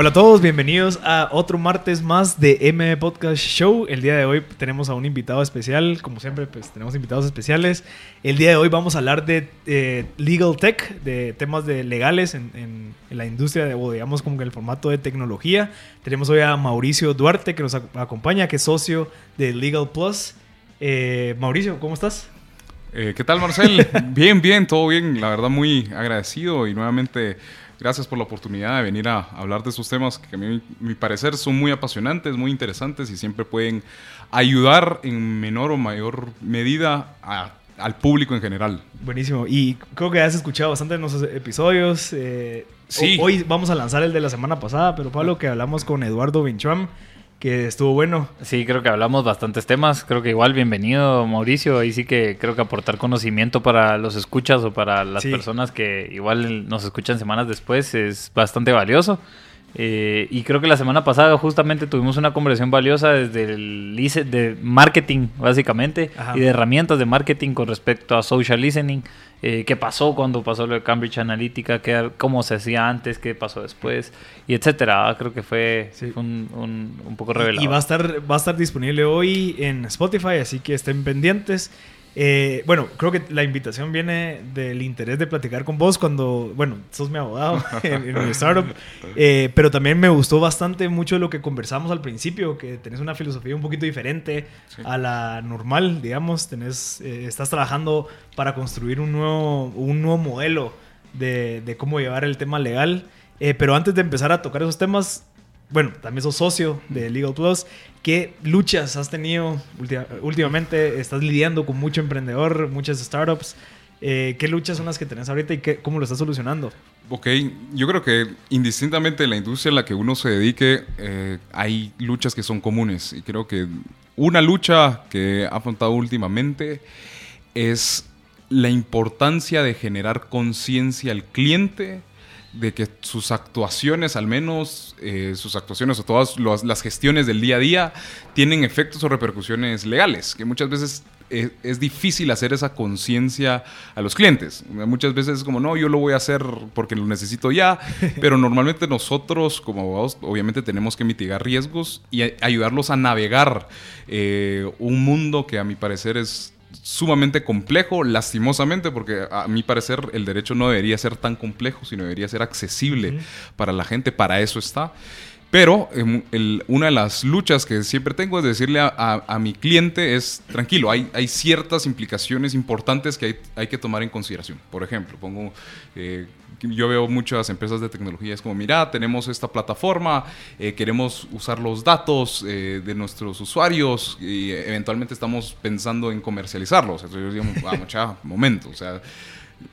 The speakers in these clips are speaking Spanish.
Hola a todos, bienvenidos a otro martes más de M Podcast Show. El día de hoy tenemos a un invitado especial, como siempre pues tenemos invitados especiales. El día de hoy vamos a hablar de eh, legal tech, de temas de legales en, la industria, de, o digamos como el formato de tecnología. Tenemos hoy a Mauricio Duarte que nos ac- acompaña, que es socio de Legal Plus. Eh, Mauricio, ¿cómo estás? Eh, ¿Qué tal, Marcel? bien, bien, todo bien. La verdad, muy agradecido y nuevamente gracias por la oportunidad de venir a hablar de estos temas que a mí, mi parecer, son muy apasionantes, muy interesantes y siempre pueden ayudar en menor o mayor medida a- al público en general. Buenísimo. Y creo que has escuchado bastante de nuestros episodios. eh, Sí. ho- Hoy vamos a lanzar el de la semana pasada, pero Pablo, que hablamos con Eduardo Vinchuam, que estuvo bueno. Sí, creo que hablamos bastantes temas. Creo que igual, bienvenido Mauricio. Ahí sí que creo que aportar conocimiento para los escuchas o para las Sí. personas que igual nos escuchan semanas después es bastante valioso. Eh, y creo que la semana pasada justamente tuvimos una conversación valiosa desde el de marketing, básicamente, Ajá. y de herramientas de marketing con respecto a social listening. Eh, ¿Qué pasó cuando pasó lo de Cambridge Analytica? ¿Qué, ¿Cómo se hacía antes? ¿Qué pasó después? Y etcétera. Creo que fue Sí. un, un- un poco revelador. Y va a, estar, va a estar disponible hoy en Spotify, así que estén pendientes. Eh, bueno, creo que la invitación viene del interés de platicar con vos cuando, bueno, sos mi abogado en, en mi startup, Eh, pero también me gustó bastante mucho lo que conversamos al principio, que tenés una filosofía un poquito diferente Sí. a la normal, digamos, tenés, eh, estás trabajando para construir un nuevo, un nuevo modelo de, de cómo llevar el tema legal. Pero antes de empezar a tocar esos temas, bueno, también sos socio de Legal Plus. ¿Qué luchas has tenido últimamente? Estás lidiando con mucho emprendedor, muchas startups. Eh, ¿Qué luchas son las que tenés ahorita y cómo lo estás solucionando? Ok, yo creo que indistintamente de la industria en la que uno se dedique, eh, hay luchas que son comunes. Y creo que una lucha que ha afrontado últimamente es la importancia de generar conciencia al cliente de que sus actuaciones, al menos eh, sus actuaciones o todas los- las gestiones del día a día, tienen efectos o repercusiones legales, que muchas veces es difícil hacer esa conciencia a los clientes. Muchas veces es como, no, yo lo voy a hacer porque lo necesito ya, pero normalmente nosotros como abogados obviamente tenemos que mitigar riesgos y a- ayudarlos a navegar eh, un mundo que a mi parecer es sumamente complejo, lastimosamente, porque a mi parecer el derecho no debería ser tan complejo, sino debería ser accesible para la gente, para eso está. Pero em, el- una de las luchas que siempre tengo es decirle a, a- a mi cliente es, tranquilo, hay, hay ciertas implicaciones importantes que hay, hay que tomar en consideración. Por ejemplo, pongo, eh, yo veo muchas empresas de tecnología, es como, mira, tenemos esta plataforma, eh, queremos usar los datos eh, de nuestros usuarios y eventualmente estamos pensando en comercializarlos. Entonces yo digo, vamos, ya, momento, o sea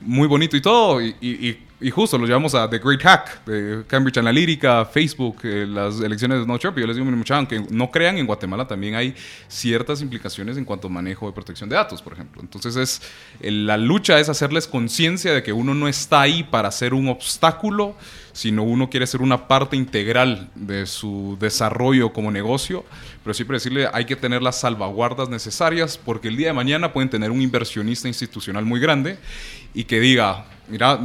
muy bonito y todo. Y, y- y- y justo lo llevamos a The Great Hack, de Cambridge Analytica, Facebook, eh, las elecciones de Donald Trump. Yo les digo, muchachos, aunque no crean, en Guatemala también hay ciertas implicaciones en cuanto a manejo de protección de datos, por ejemplo. Entonces, es, la lucha es hacerles conciencia de que uno no está ahí para ser un obstáculo, sino uno quiere ser una parte integral de su desarrollo como negocio. Pero siempre decirle, hay que tener las salvaguardas necesarias, porque el día de mañana pueden tener un inversionista institucional muy grande y que diga, mira,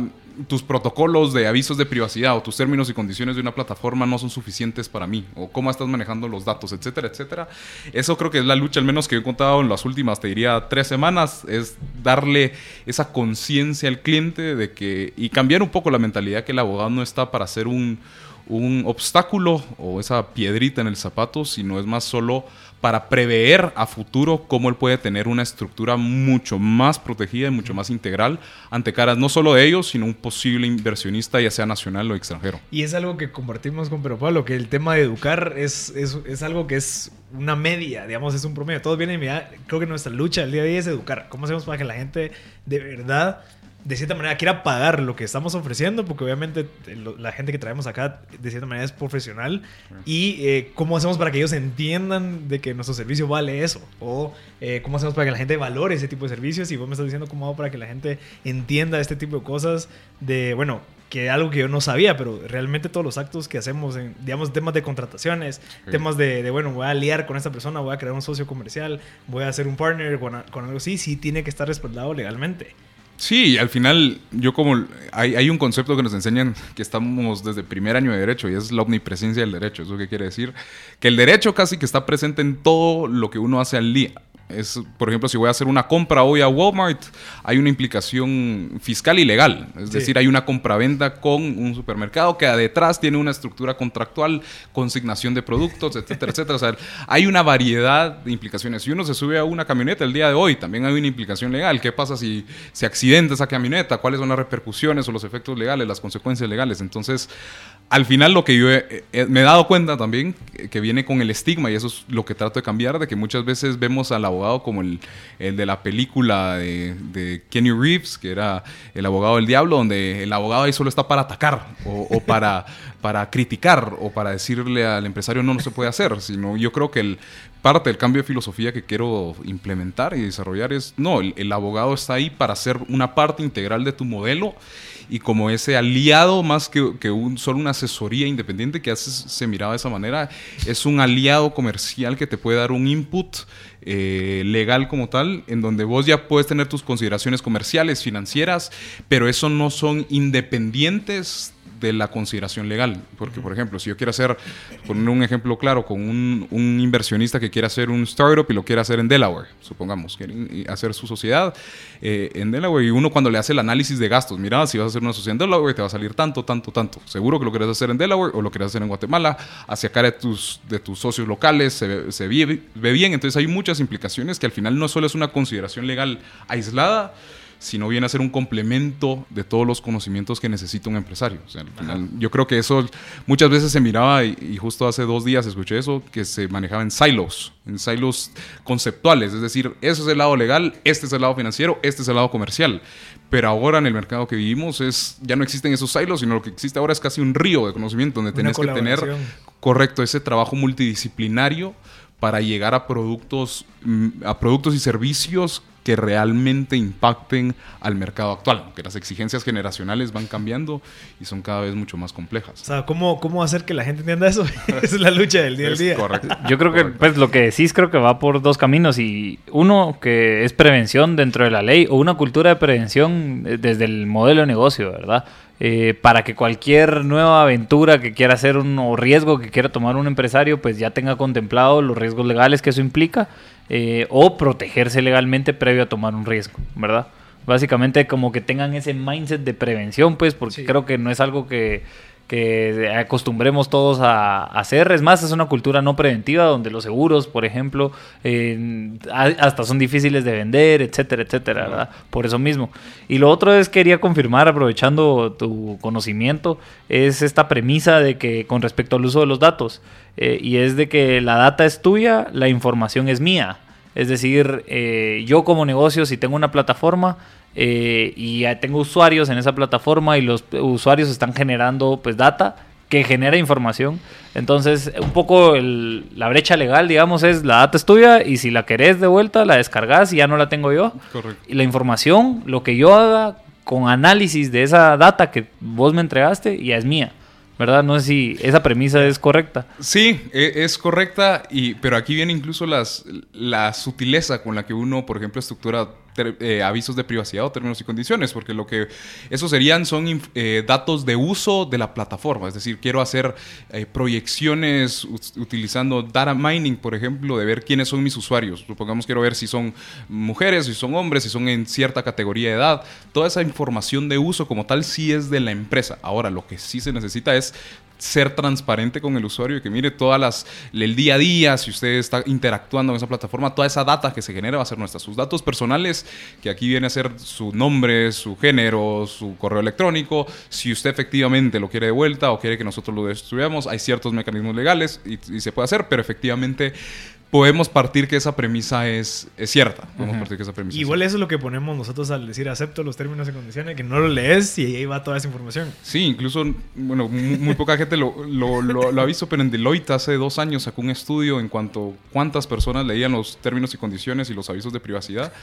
tus protocolos de avisos de privacidad o tus términos y condiciones de una plataforma no son suficientes para mí, o cómo estás manejando los datos, etcétera, etcétera. Eso creo que es la lucha, al menos que he contado en las últimas, te diría, tres semanas, es darle esa conciencia al cliente de que, y cambiar un poco la mentalidad que el abogado no está para ser un, un obstáculo o esa piedrita en el zapato, sino es más solo para prever a futuro cómo él puede tener una estructura mucho más protegida y mucho más integral ante caras no solo de ellos, sino un posible inversionista, ya sea nacional o extranjero. Y es algo que compartimos con Pero Pablo, que el tema de educar es, es, es algo que es una media, digamos, es un promedio. Todos vienen y mira, creo que nuestra lucha el día de hoy es educar. ¿Cómo hacemos para que la gente de verdad, de cierta manera, quiera pagar lo que estamos ofreciendo? Porque obviamente eh, lo- la gente que traemos acá, de cierta manera, es profesional. Y eh, cómo hacemos para que ellos entiendan de que nuestro servicio vale eso. O eh, cómo hacemos para que la gente valore ese tipo de servicios. Y vos me estás diciendo cómo hago para que la gente entienda este tipo de cosas. De, bueno, que algo que yo no sabía, pero realmente todos los actos que hacemos, en, digamos, temas de contrataciones, Sí. temas de, de, bueno, voy a liar con esta persona, voy a crear un socio comercial, voy a hacer un partner con, con algo así, sí tiene que estar respaldado legalmente. Sí, al final yo como hay, hay, un concepto que nos enseñan que estamos desde primer año de derecho y es la omnipresencia del derecho. ¿Eso qué quiere decir? Que el derecho casi que está presente en todo lo que uno hace al día. Es, por ejemplo, si voy a hacer una compra hoy a Walmart, hay una implicación fiscal y legal. Es decir, hay una compraventa con un supermercado que detrás tiene una estructura contractual, consignación de productos, etcétera, etcétera. O sea, hay una variedad de implicaciones. Si uno se sube a una camioneta el día de hoy, también hay una implicación legal. ¿Qué pasa si se accidenta esa camioneta? ¿Cuáles son las repercusiones o los efectos legales, las consecuencias legales? Entonces, al final lo que yo me he dado cuenta también, que viene con el estigma, y eso es lo que trato de cambiar, de que muchas veces vemos al abogado como el, el de la película de, Kenny Reeves, que era el abogado del diablo, donde el abogado ahí solo está para atacar o, para, para criticar o para decirle al empresario no, no se puede hacer, sino yo creo que el, parte del cambio de filosofía que quiero implementar y desarrollar es, no, el abogado está ahí para ser una parte integral de tu modelo y como ese aliado más que, que un, solo una asesoría independiente que hace, se miraba de esa manera, es un aliado comercial que te puede dar un input eh, legal como tal, en donde vos ya puedes tener tus consideraciones comerciales, financieras, pero eso no son independientes de la consideración legal. Porque, por ejemplo, si yo quiero hacer, poner un ejemplo claro, con un, un, inversionista que quiere hacer un startup y lo quiere hacer en Delaware, supongamos, quiere hacer su sociedad eh, en Delaware y uno cuando le hace el análisis de gastos, mira, si vas a hacer una sociedad en Delaware te va a salir tanto, tanto, tanto. Seguro que lo quieres hacer en Delaware o lo quieres hacer en Guatemala, hacia cara de tus, de tus socios locales, se, se ve, ve bien. Entonces hay muchas implicaciones que al final no solo es una consideración legal aislada, sino viene a ser un complemento de todos los conocimientos que necesita un empresario. yo creo que eso muchas veces se miraba, y, justo hace dos días escuché eso, que se manejaba en silos, en silos conceptuales, es decir, eso es el lado legal, este es el lado financiero, este es el lado comercial. Pero ahora en el mercado que vivimos es, ya no existen esos silos, sino lo que existe ahora es casi un río de conocimiento donde tienes que tener, correcto, ese trabajo multidisciplinario para llegar a productos, mm, a productos y servicios que realmente impacten al mercado actual, que las exigencias generacionales van cambiando y son cada vez mucho más complejas. O sea, ¿cómo, cómo hacer que la gente entienda eso? Esa es la lucha del día a día. Correcto. Yo creo que pues lo que decís creo que va por dos caminos y uno que es prevención dentro de la ley o una cultura de prevención eh, desde el modelo de negocio, ¿verdad? Eh, para que cualquier nueva aventura que quiera hacer un, o riesgo que quiera tomar un empresario, pues ya tenga contemplado los riesgos legales que eso implica eh, o protegerse legalmente previo a tomar un riesgo, ¿verdad? Básicamente como que tengan ese mindset de prevención, pues, porque creo que no es algo que que acostumbremos todos a, hacer. Es más, es una cultura no preventiva donde los seguros, por ejemplo, hasta son difíciles de vender, etcétera, etcétera, ¿verdad? Por eso mismo. Y lo otro es, quería confirmar, aprovechando tu conocimiento, es esta premisa de que con respecto al uso de los datos, eh, y es de que la data es tuya, la información es mía. Es decir, eh, yo como negocio, si tengo una plataforma, eh, y tengo usuarios en esa plataforma y los usuarios están generando pues data que genera información. Entonces, un poco la brecha legal, digamos, es la data es tuya y si la querés de vuelta, la descargas y ya no la tengo yo. Y la información, lo que yo haga con análisis de esa data que vos me entregaste, ya es mía. ¿verdad? No sé si esa premisa es correcta. Sí, e, es correcta, y, pero aquí viene incluso las, la sutileza con la que uno, por ejemplo, estructura eh, avisos de privacidad o términos y condiciones, porque lo que esos serían son eh, datos de uso de la plataforma, es decir, quiero hacer eh, proyecciones utilizando data mining, por ejemplo, de ver quiénes son mis usuarios. Supongamos quiero ver si son mujeres, si son hombres, si son en cierta categoría de edad. Toda esa información de uso como tal sí es de la empresa. Ahora, lo que sí se necesita es ser transparente con el usuario y que mire todas las el día a día, si usted está interactuando en esa plataforma, toda esa data que se genera va a ser nuestra. Sus datos personales, que aquí viene a ser su nombre, su género, su correo electrónico, si usted efectivamente lo quiere de vuelta o quiere que nosotros lo destruyamos, hay ciertos mecanismos legales y, y se puede hacer, pero efectivamente podemos partir que esa premisa es, es cierta. Podemos partir que esa premisa Igual eso es lo que ponemos nosotros al decir acepto los términos y condiciones, que no lo lees y ahí va toda esa información. Sí, incluso, bueno, muy, poca gente lo, lo, lo, ha visto, pero en Deloitte hace dos años sacó un estudio en cuanto a cuántas personas leían los términos y condiciones y los avisos de privacidad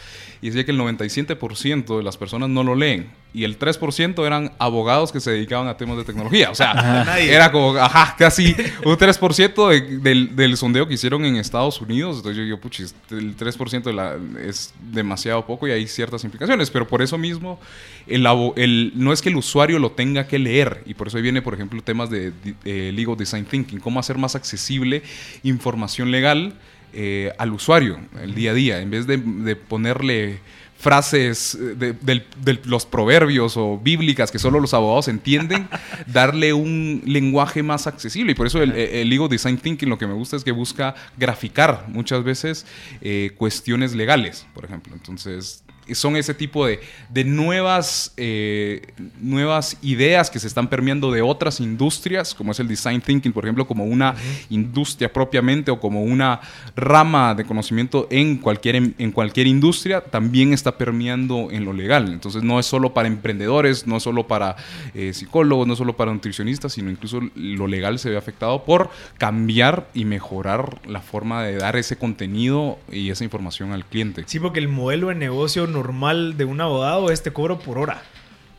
y decía que el 97% de las personas no lo leen. Y el 3% eran abogados que se dedicaban a temas de tecnología. O sea, era como, ajá, casi un 3% de- del, del sondeo que hicieron en Estados Unidos. Entonces yo digo, puchis, el 3% de la- es demasiado poco y hay ciertas implicaciones. Pero por eso mismo, el, el- no es que el usuario lo tenga que leer. Y por eso ahí viene, por ejemplo, temas de, di- eh, legal design thinking. Cómo hacer más accesible información legal eh, al usuario, el día a día. En vez de, de ponerle frases eh, de, del- del- los proverbios o bíblicas que solo los abogados entienden, darle un lenguaje más accesible. Y por eso el, el legal design thinking lo que me gusta es que busca graficar muchas veces eh, cuestiones legales, por ejemplo. Entonces, son ese tipo de, de nuevas, eh, nuevas ideas que se están permeando de otras industrias, como es el design thinking, por ejemplo, como una industria propiamente o como una rama de conocimiento en cualquier, en cualquier industria, también está permeando en lo legal. Entonces no es solo para emprendedores, no es solo para eh, psicólogos, no es solo para nutricionistas, sino incluso lo legal se ve afectado por cambiar y mejorar la forma de dar ese contenido y esa información al cliente. Sí, porque el modelo de negocio normal de un abogado es te cobro por hora.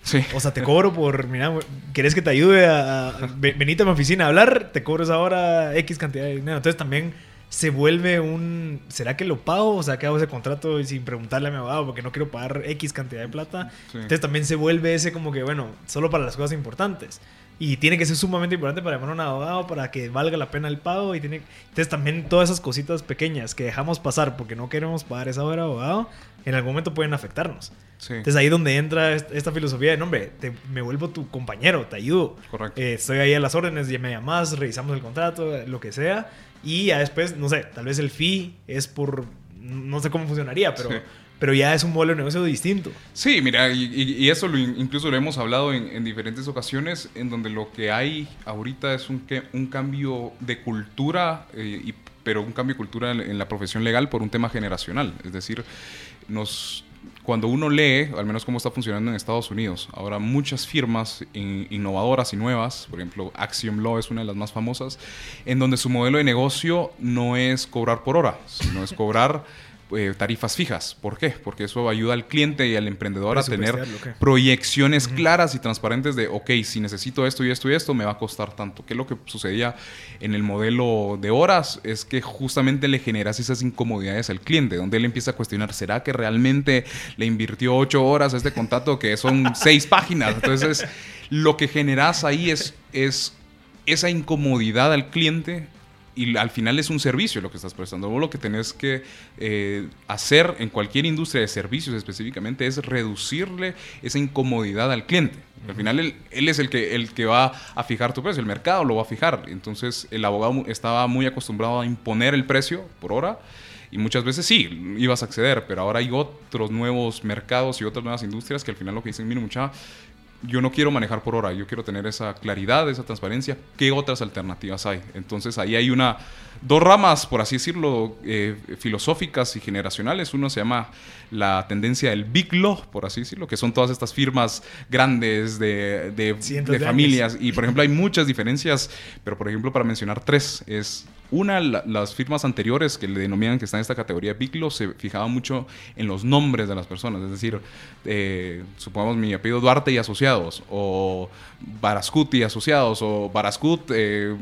Sí. O sea, te cobro por, mira, ¿querés que te ayude a, a- venite a mi oficina a hablar? Te cobro esa hora X cantidad de dinero. Entonces también se vuelve un, ¿será que lo pago? O sea, que hago ese contrato y sin preguntarle a mi abogado porque no quiero pagar X cantidad de plata. Sí. Entonces también se vuelve ese como que, bueno, solo para las cosas importantes. Y tiene que ser sumamente importante para llamar a un abogado para que valga la pena el pago. Y tiene... Entonces también todas esas cositas pequeñas que dejamos pasar porque no queremos pagar esa hora de abogado, en algún momento pueden afectarnos. Sí. Entonces ahí donde entra est- esta filosofía de, no, hombre, te- me vuelvo tu compañero, te ayudo. Correcto. Eh, estoy ahí a las órdenes, ya me llamas, revisamos el contrato, lo que sea. Y ya después, no sé, tal vez el fee es por, no sé cómo funcionaría, pero, Sí. pero ya es un modelo de negocio distinto. Sí, mira, y, y- eso lo in- incluso lo hemos hablado en, en diferentes ocasiones, en donde lo que hay ahorita es un, un cambio de cultura, eh, y- pero un cambio de cultura en la profesión legal por un tema generacional. Es decir, nos, cuando uno lee, al menos cómo está funcionando en Estados Unidos, ahora muchas firmas in- innovadoras y nuevas, por ejemplo, Axiom Law es una de las más famosas, en donde su modelo de negocio no es cobrar por hora, sino es cobrar eh, tarifas fijas. ¿Por qué? Porque eso ayuda al cliente y al emprendedor a tener proyecciones claras y transparentes de, ok, si necesito esto y esto y esto, me va a costar tanto. ¿Qué es lo que sucedía en el modelo de horas? Es que justamente le generas esas incomodidades al cliente, donde él empieza a cuestionar, ¿será que realmente le invirtió ocho horas a este contrato que son seis páginas? Entonces, lo que generas ahí es, es esa incomodidad al cliente y al final es un servicio lo que estás prestando. Vos lo que tenés que eh, hacer en cualquier industria de servicios específicamente es reducirle esa incomodidad al cliente. Al final él, él es el que, el que va a fijar tu precio, el mercado lo va a fijar. Entonces el abogado estaba muy acostumbrado a imponer el precio por hora. Y muchas veces sí, ibas a acceder, pero ahora hay otros nuevos mercados y otras nuevas industrias que al final lo que dicen, mire mucha, yo no quiero manejar por hora, yo quiero tener esa claridad, esa transparencia. ¿Qué otras alternativas hay? Entonces ahí hay una, dos ramas, por así decirlo, eh, filosóficas y generacionales. Uno se llama la tendencia del Big Law, por así decirlo, que son todas estas firmas grandes de, de, Cientos de de familias. Y por ejemplo hay muchas diferencias, pero por ejemplo para mencionar tres, es una, la- las firmas anteriores que le denominan que están en esta categoría Big Law se fijaban mucho en los nombres de las personas. Es decir, eh, supongamos mi apellido Duarte y Asociados, o Barascut y Asociados, o Barascut, eh,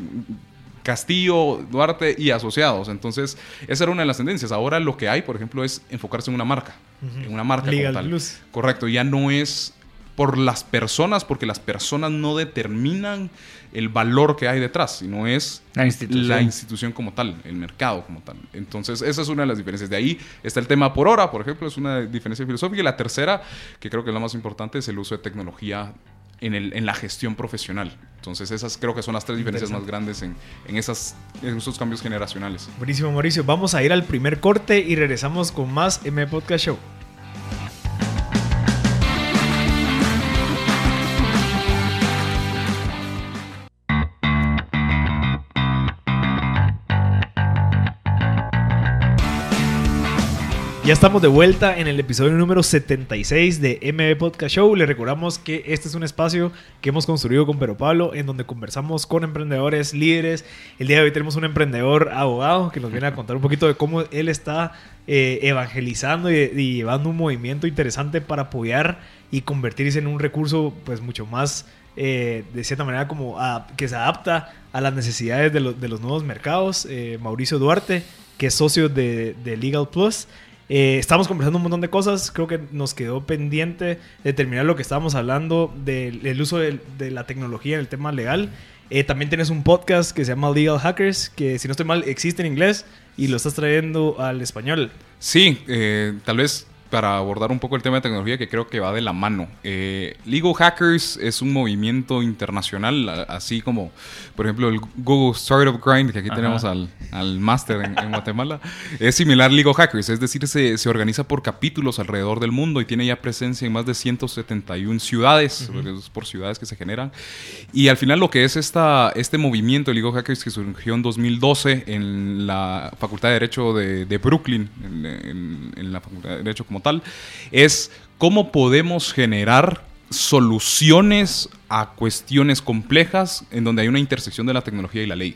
Castillo, Duarte y Asociados. Entonces, esa era una de las tendencias. Ahora lo que hay, por ejemplo, es enfocarse en una marca. En una marca Legal como tal. Plus. Correcto, ya no es por las personas, porque las personas no determinan el valor que hay detrás, sino es La institución. la institución como tal, el mercado como tal. Entonces, esa es una de las diferencias. De ahí está el tema por hora, por ejemplo, es una diferencia filosófica. Y la tercera, que creo que es la más importante, es el uso de tecnología en, el, en la gestión profesional. Entonces, esas creo que son las tres diferencias más grandes en, en, esas, en esos cambios generacionales. Buenísimo, Mauricio. Vamos a ir al primer corte y regresamos con más M Podcast Show. Ya estamos de vuelta en el episodio número 76 de MB Podcast Show. Le recordamos que este es un espacio que hemos construido con Pero Pablo, en donde conversamos con emprendedores, líderes. El día de hoy tenemos un emprendedor abogado que nos viene a contar un poquito de cómo él está eh, evangelizando y, llevando un movimiento interesante para apoyar y convertirse en un recurso pues mucho más eh, de cierta manera como que se adapta a las necesidades de, los nuevos mercados. Eh, Mauricio Duarte, que es socio de, de Legal Plus. Eh, estamos conversando un montón de cosas. Creo que nos quedó pendiente de terminar lo que estábamos hablando del, uso de, la tecnología en el tema legal. Eh, también tienes un podcast que se llama Legal Hackers, que si no estoy mal existe en inglés y lo estás trayendo al español. Sí, eh, tal vez para abordar un poco el tema de tecnología que creo que va de la mano. Eh, Legal Hackers es un movimiento internacional, así como, por ejemplo, el Google Startup Grind, que aquí tenemos al, al máster en, Guatemala, es similar a Legal Hackers, es decir, se, se, organiza por capítulos alrededor del mundo y tiene ya presencia en más de 171 ciudades, por ciudades que se generan. Y al final lo que es esta, este movimiento Legal Hackers que surgió en 2012 en la Facultad de Derecho de, de Brooklyn, en, en la Facultad de Derecho como es cómo podemos generar soluciones a cuestiones complejas en donde hay una intersección de la tecnología y la ley.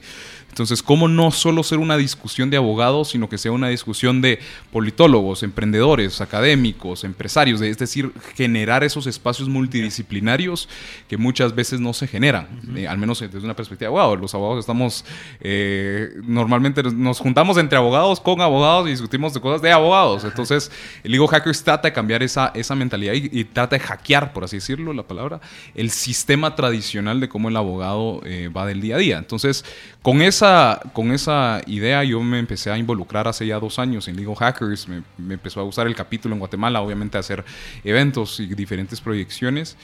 Entonces, ¿cómo no solo ser una discusión de abogados, sino que sea una discusión de politólogos, emprendedores, académicos, empresarios? Es decir, generar esos espacios multidisciplinarios que muchas veces no se generan, eh, al menos desde una perspectiva de abogados. Los abogados estamos, eh, normalmente nos juntamos entre abogados con abogados y discutimos de cosas de abogados. Entonces, el Legal Hackers trata de cambiar esa, esa mentalidad y, trata de hackear, por así decirlo, la palabra, el sistema tradicional de cómo el abogado eh, va del día a día. Entonces, con esa, con esa idea yo me empecé a involucrar hace ya dos años en Legal Hackers, me, empezó a usar el capítulo en Guatemala, obviamente hacer eventos y diferentes proyecciones.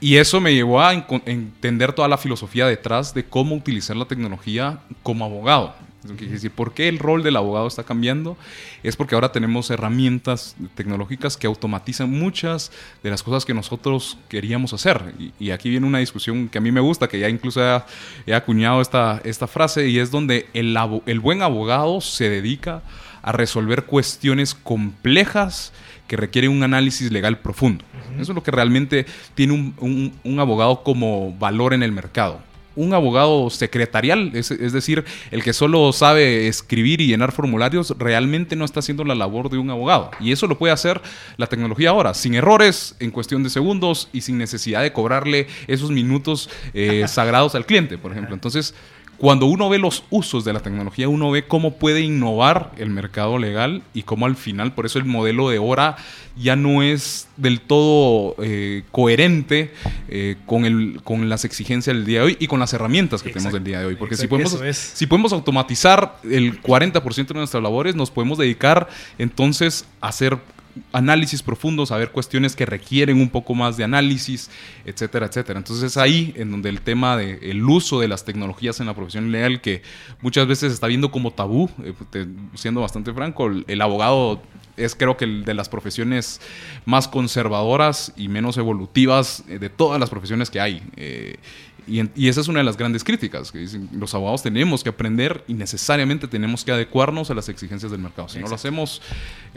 Y eso me llevó a entender toda la filosofía detrás de cómo utilizar la tecnología como abogado. Decir, ¿por qué el rol del abogado está cambiando? Es porque ahora tenemos herramientas tecnológicas que automatizan muchas de las cosas que nosotros queríamos hacer. Y, aquí viene una discusión que a mí me gusta, que ya incluso he, acuñado esta, esta frase, y es donde el, el buen abogado se dedica a resolver cuestiones complejas que requieren un análisis legal profundo. Eso es lo que realmente tiene un, un abogado como valor en el mercado un abogado secretarial, es, decir, el que solo sabe escribir y llenar formularios, realmente no está haciendo la labor de un abogado. Y eso lo puede hacer la tecnología ahora, sin errores, en cuestión de segundos y sin necesidad de cobrarle esos minutos eh, sagrados al cliente, por ejemplo. Entonces, cuando uno ve los usos de la tecnología, uno ve cómo puede innovar el mercado legal y cómo al final, por eso el modelo de hora ya no es del todo eh, coherente eh, con, el, con las exigencias del día de hoy y con las herramientas que tenemos del día de hoy. Porque si podemos, si podemos automatizar el 40% de nuestras labores, nos podemos dedicar entonces a hacer análisis profundos, a ver cuestiones que requieren un poco más de análisis, etcétera, etcétera. Entonces es ahí en donde el tema del uso de las tecnologías en la profesión legal, que muchas veces se está viendo como tabú, eh, siendo bastante franco, el, abogado es creo que de las profesiones más conservadoras y menos evolutivas eh, de todas las profesiones que hay. Eh, y, esa es una de las grandes críticas, que dicen, los abogados tenemos que aprender y necesariamente tenemos que adecuarnos a las exigencias del mercado. Si no lo hacemos,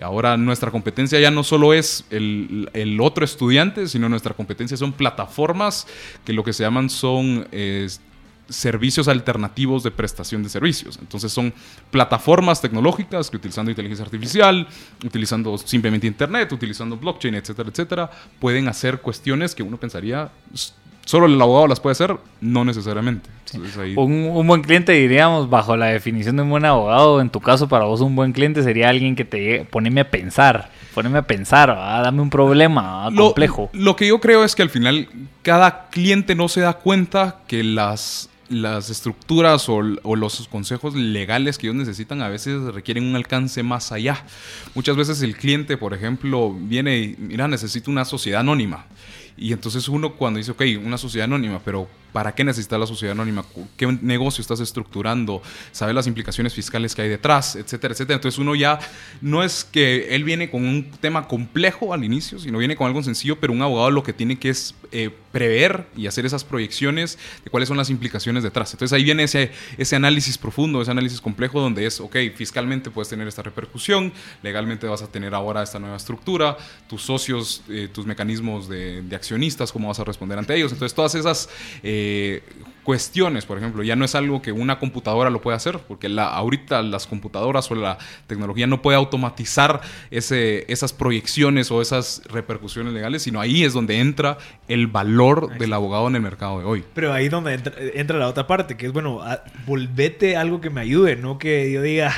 ahora nuestra competencia ya no solo es el, el, otro estudiante, sino nuestra competencia son plataformas que lo que se llaman son... servicios alternativos de prestación de servicios. Entonces son plataformas tecnológicas que utilizando inteligencia artificial, utilizando simplemente Internet, utilizando blockchain, etcétera, etcétera, pueden hacer cuestiones que uno pensaría solo el abogado las puede hacer, no necesariamente. Un, buen cliente, diríamos, bajo la definición de un buen abogado, en tu caso, para vos un buen cliente sería alguien que te poneme a pensar, poneme a pensar, dame un problema complejo. Lo que yo creo es que al final cada cliente no se da cuenta que las las estructuras o, o, los consejos legales que ellos necesitan a veces requieren un alcance más allá. Muchas veces el cliente, por ejemplo, viene y, mira, necesito una sociedad anónima Y entonces uno cuando dice, ok, una sociedad anónima, pero ¿para qué necesita la sociedad anónima? ¿Qué negocio estás estructurando? ¿Sabe las implicaciones fiscales que hay detrás? Etcétera, etcétera. Entonces uno ya no es que él viene con un tema complejo al inicio, sino viene con algo sencillo, pero un abogado lo que tiene que es eh, prever y hacer esas proyecciones de cuáles son las implicaciones detrás. Entonces ahí viene ese, ese análisis profundo, ese análisis complejo donde es, ok, fiscalmente puedes tener esta repercusión, legalmente vas a tener ahora esta nueva estructura, tus socios, eh, tus mecanismos de, de, accionistas, cómo vas a responder ante ellos. Entonces todas esas... Eh, cuestiones, por ejemplo, ya no es algo que una computadora lo puede hacer, porque la, ahorita las computadoras o la tecnología no puede automatizar ese, esas proyecciones o esas repercusiones legales, sino ahí es donde entra el valor del abogado en el mercado de hoy. Pero ahí es donde entra, la otra parte, que es, bueno, volvete algo que me ayude, no que yo diga,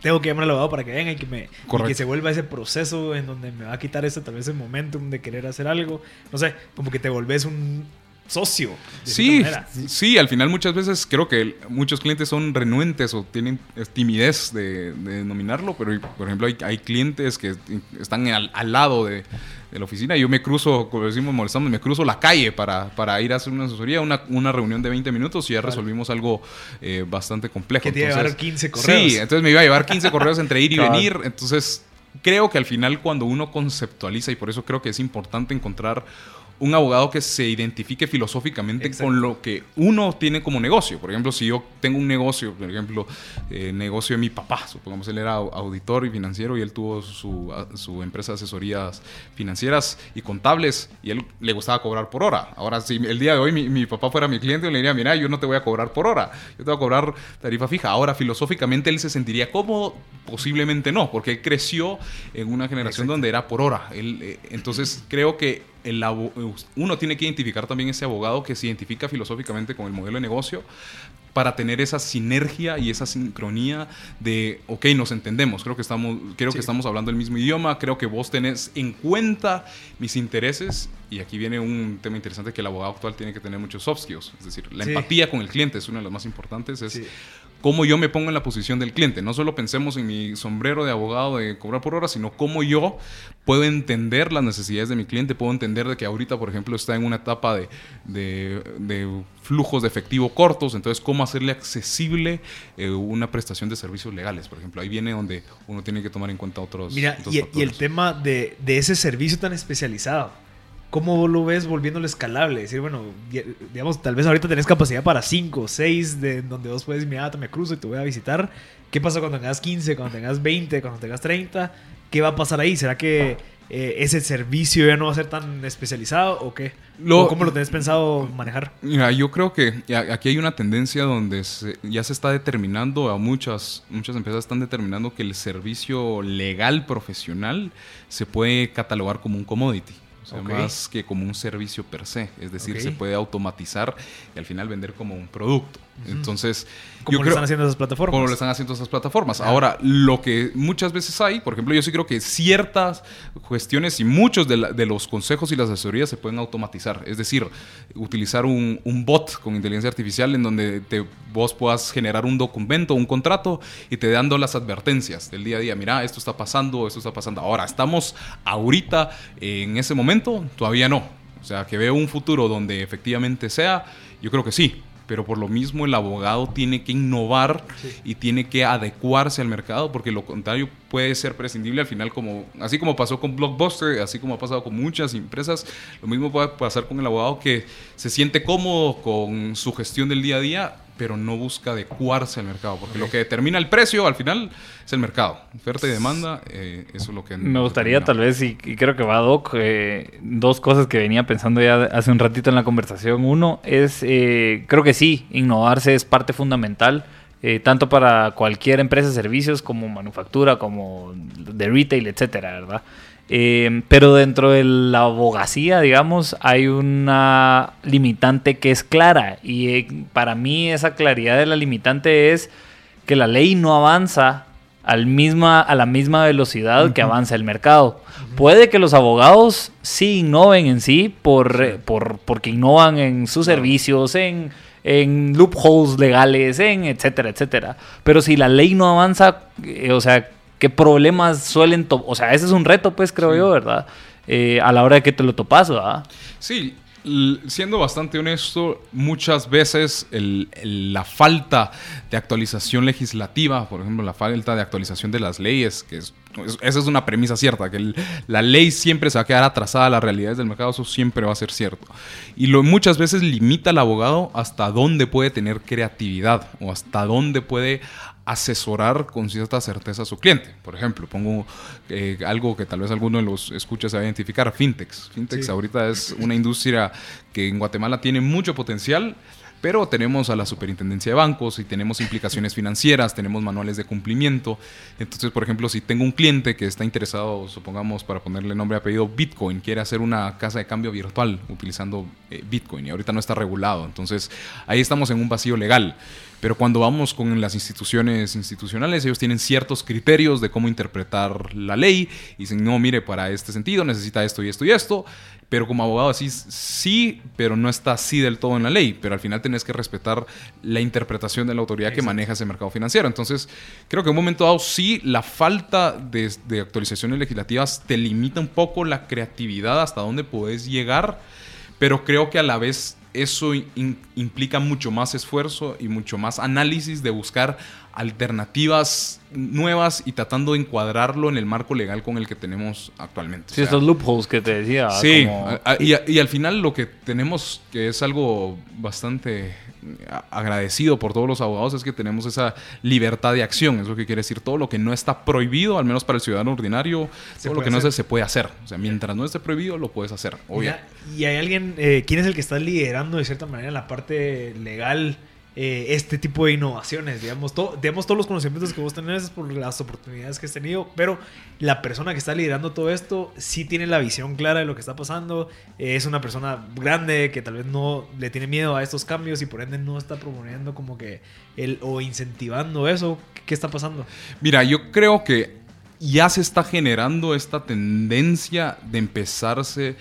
tengo que llamar al abogado para que venga y que, me, que se vuelva ese proceso en donde me va a quitar ese, tal vez, ese momentum de querer hacer algo. No sé, como que te volvés un socio. Sí, sí, al final muchas veces creo que muchos clientes son renuentes o tienen timidez de, denominarlo, pero por ejemplo hay, clientes que están al, lado de, la oficina y yo me cruzo, como decimos molestamos, me cruzo la calle para, para ir a hacer una asesoría, una, una reunión de 20 minutos y ya resolvimos algo eh, bastante complejo. Que te iba a llevar 15 correos. Sí, entonces me iba a llevar 15 correos entre ir y venir, entonces creo que al final cuando uno conceptualiza y por eso creo que es importante encontrar un abogado que se identifique filosóficamente con lo que uno tiene como negocio. Por ejemplo, si yo tengo un negocio, por ejemplo, eh, negocio de mi papá, supongamos él era auditor y financiero y él tuvo su, su, empresa de asesorías financieras y contables y él le gustaba cobrar por hora. Ahora, si el día de hoy mi, mi papá fuera mi cliente, yo le diría, mira, yo no te voy a cobrar por hora, yo te voy a cobrar tarifa fija. Ahora, filosóficamente él se sentiría cómodo, posiblemente no, porque él creció en una generación donde era por hora. Él, eh, entonces, creo que uno tiene que identificar también ese abogado que se identifica filosóficamente con el modelo de negocio para tener esa sinergia y esa sincronía de, ok, nos entendemos, creo que estamos, creo que estamos hablando el mismo idioma, creo que vos tenés en cuenta mis intereses y aquí viene un tema interesante que el abogado actual tiene que tener muchos soft skills, es decir, la empatía con el cliente es una de las más importantes, es cómo yo me pongo en la posición del cliente. No solo pensemos en mi sombrero de abogado de cobrar por hora, sino cómo yo puedo entender las necesidades de mi cliente, puedo entender de que ahorita, por ejemplo, está en una etapa de, de, flujos de efectivo cortos, entonces cómo hacerle accesible eh, una prestación de servicios legales, por ejemplo. Ahí viene donde uno tiene que tomar en cuenta otros... Mira, y, y, el tema de, de ese servicio tan especializado ¿Cómo lo ves volviéndolo escalable? decir, bueno, digamos, tal vez ahorita tenés capacidad para 5, 6, de donde vos puedes, mira, te me cruzo y te voy a visitar. ¿Qué pasa cuando tengas 15, cuando tengas 20, cuando tengas 30? ¿Qué va a pasar ahí? ¿Será que eh, ese servicio ya no va a ser tan especializado o qué? ¿Cómo lo tenés pensado manejar? Mira, yo creo que aquí hay una tendencia donde ya se está determinando, a muchas, muchas empresas están determinando que el servicio legal profesional se puede catalogar como un commodity. O sea, más que como un servicio per se. Es decir, se puede automatizar y al final vender como un producto. Entonces, ¿cómo lo están haciendo esas plataformas? ¿Cómo lo están haciendo esas plataformas? Ahora, lo que muchas veces hay, por ejemplo, yo sí creo que ciertas cuestiones y muchos de, los consejos y las asesorías se pueden automatizar. Es decir, utilizar un, bot con inteligencia artificial en donde te, vos puedas generar un documento, un contrato y te dando las advertencias del día a día. Mira, esto está pasando, esto está pasando. Ahora, estamos ahorita en ese momento, todavía no. O sea, que veo un futuro donde efectivamente sea, yo creo que sí pero por lo mismo el abogado tiene que innovar y tiene que adecuarse al mercado, porque lo contrario puede ser prescindible al final, como así como pasó con Blockbuster, así como ha pasado con muchas empresas, lo mismo puede pasar con el abogado que se siente cómodo con su gestión del día a día, pero no busca adecuarse al mercado, porque lo que determina el precio al final es el mercado, oferta y demanda, eh, eso es lo que... Me gustaría tal vez, y, creo que va Doc, eh, dos cosas que venía pensando ya hace un ratito en la conversación. Uno es, eh, creo que sí, innovarse es parte fundamental. tanto para cualquier empresa de servicios como manufactura, como de retail, etcétera, ¿verdad? Eh, pero dentro de la abogacía, digamos, hay una limitante que es clara. Y eh, para mí esa claridad de la limitante es que la ley no avanza al misma, a la misma velocidad que avanza el mercado. Puede que los abogados sí innoven en sí por, por porque innovan en sus servicios, en, en loopholes legales, en etcétera, etcétera. Pero si la ley no avanza, eh, o sea, qué problemas suelen, o sea, ese es un reto, pues creo yo, ¿verdad? eh, a la hora de que te lo topas, ¿verdad? Sí, siendo bastante honesto, muchas veces el- el- la falta de actualización legislativa, por ejemplo, la falta de actualización de las leyes, que es, es- esa es una premisa cierta, que el- la ley siempre se va a quedar atrasada a las realidades del mercado, eso siempre va a ser cierto. Y lo, muchas veces limita al abogado hasta dónde puede tener creatividad o hasta dónde puede asesorar con cierta certeza a su cliente. Por ejemplo, pongo eh, algo que tal vez alguno de los escuchas se va a identificar, fintechs. Fintechs Sí. ahorita es una industria que en Guatemala tiene mucho potencial, pero tenemos a la superintendencia de bancos y tenemos implicaciones financieras, tenemos manuales de cumplimiento. Entonces, por ejemplo, si tengo un cliente que está interesado, supongamos, para ponerle nombre y apellido Bitcoin, quiere hacer una casa de cambio virtual utilizando eh, Bitcoin y ahorita no está regulado. Entonces, ahí estamos en un vacío legal. Pero cuando vamos con las instituciones institucionales, ellos tienen ciertos criterios de cómo interpretar la ley y dicen, no, mire, para este sentido necesita esto y esto y esto. Pero como abogado decís, sí, pero no está así del todo en la ley. Pero al final tenés que respetar la interpretación de la autoridad que Exacto. maneja ese mercado financiero. Entonces, creo que en un momento dado sí, la falta de, de actualizaciones legislativas te limita un poco la creatividad hasta dónde puedes llegar. Pero creo que a la vez eso implica mucho más esfuerzo y mucho más análisis de buscar alternativas nuevas y tratando de encuadrarlo en el marco legal con el que tenemos actualmente. Sí, O sea, estos loopholes que te decía. Sí, como- a- a- y, a- y al final lo que tenemos, que es algo bastante a- agradecido por todos los abogados, es que tenemos esa libertad de acción. Es lo que quiere decir todo lo que no está prohibido, al menos para el ciudadano ordinario, Se todo lo que no se, se puede hacer. O sea, mientras no esté prohibido, lo puedes hacer. Obvio. Y hay alguien, eh, ¿quién es el que está liderando de cierta manera en la parte legal eh, este tipo de innovaciones? Digamos, to- digamos, todos los conocimientos que vos tenés por las oportunidades que has tenido, pero la persona que está liderando todo esto sí tiene la visión clara de lo que está pasando, eh, es una persona grande que tal vez no le tiene miedo a estos cambios y por ende no está promoviendo como que el o incentivando eso. ¿Qué, qué está pasando? Mira, yo creo que ya se está generando esta tendencia de empezarse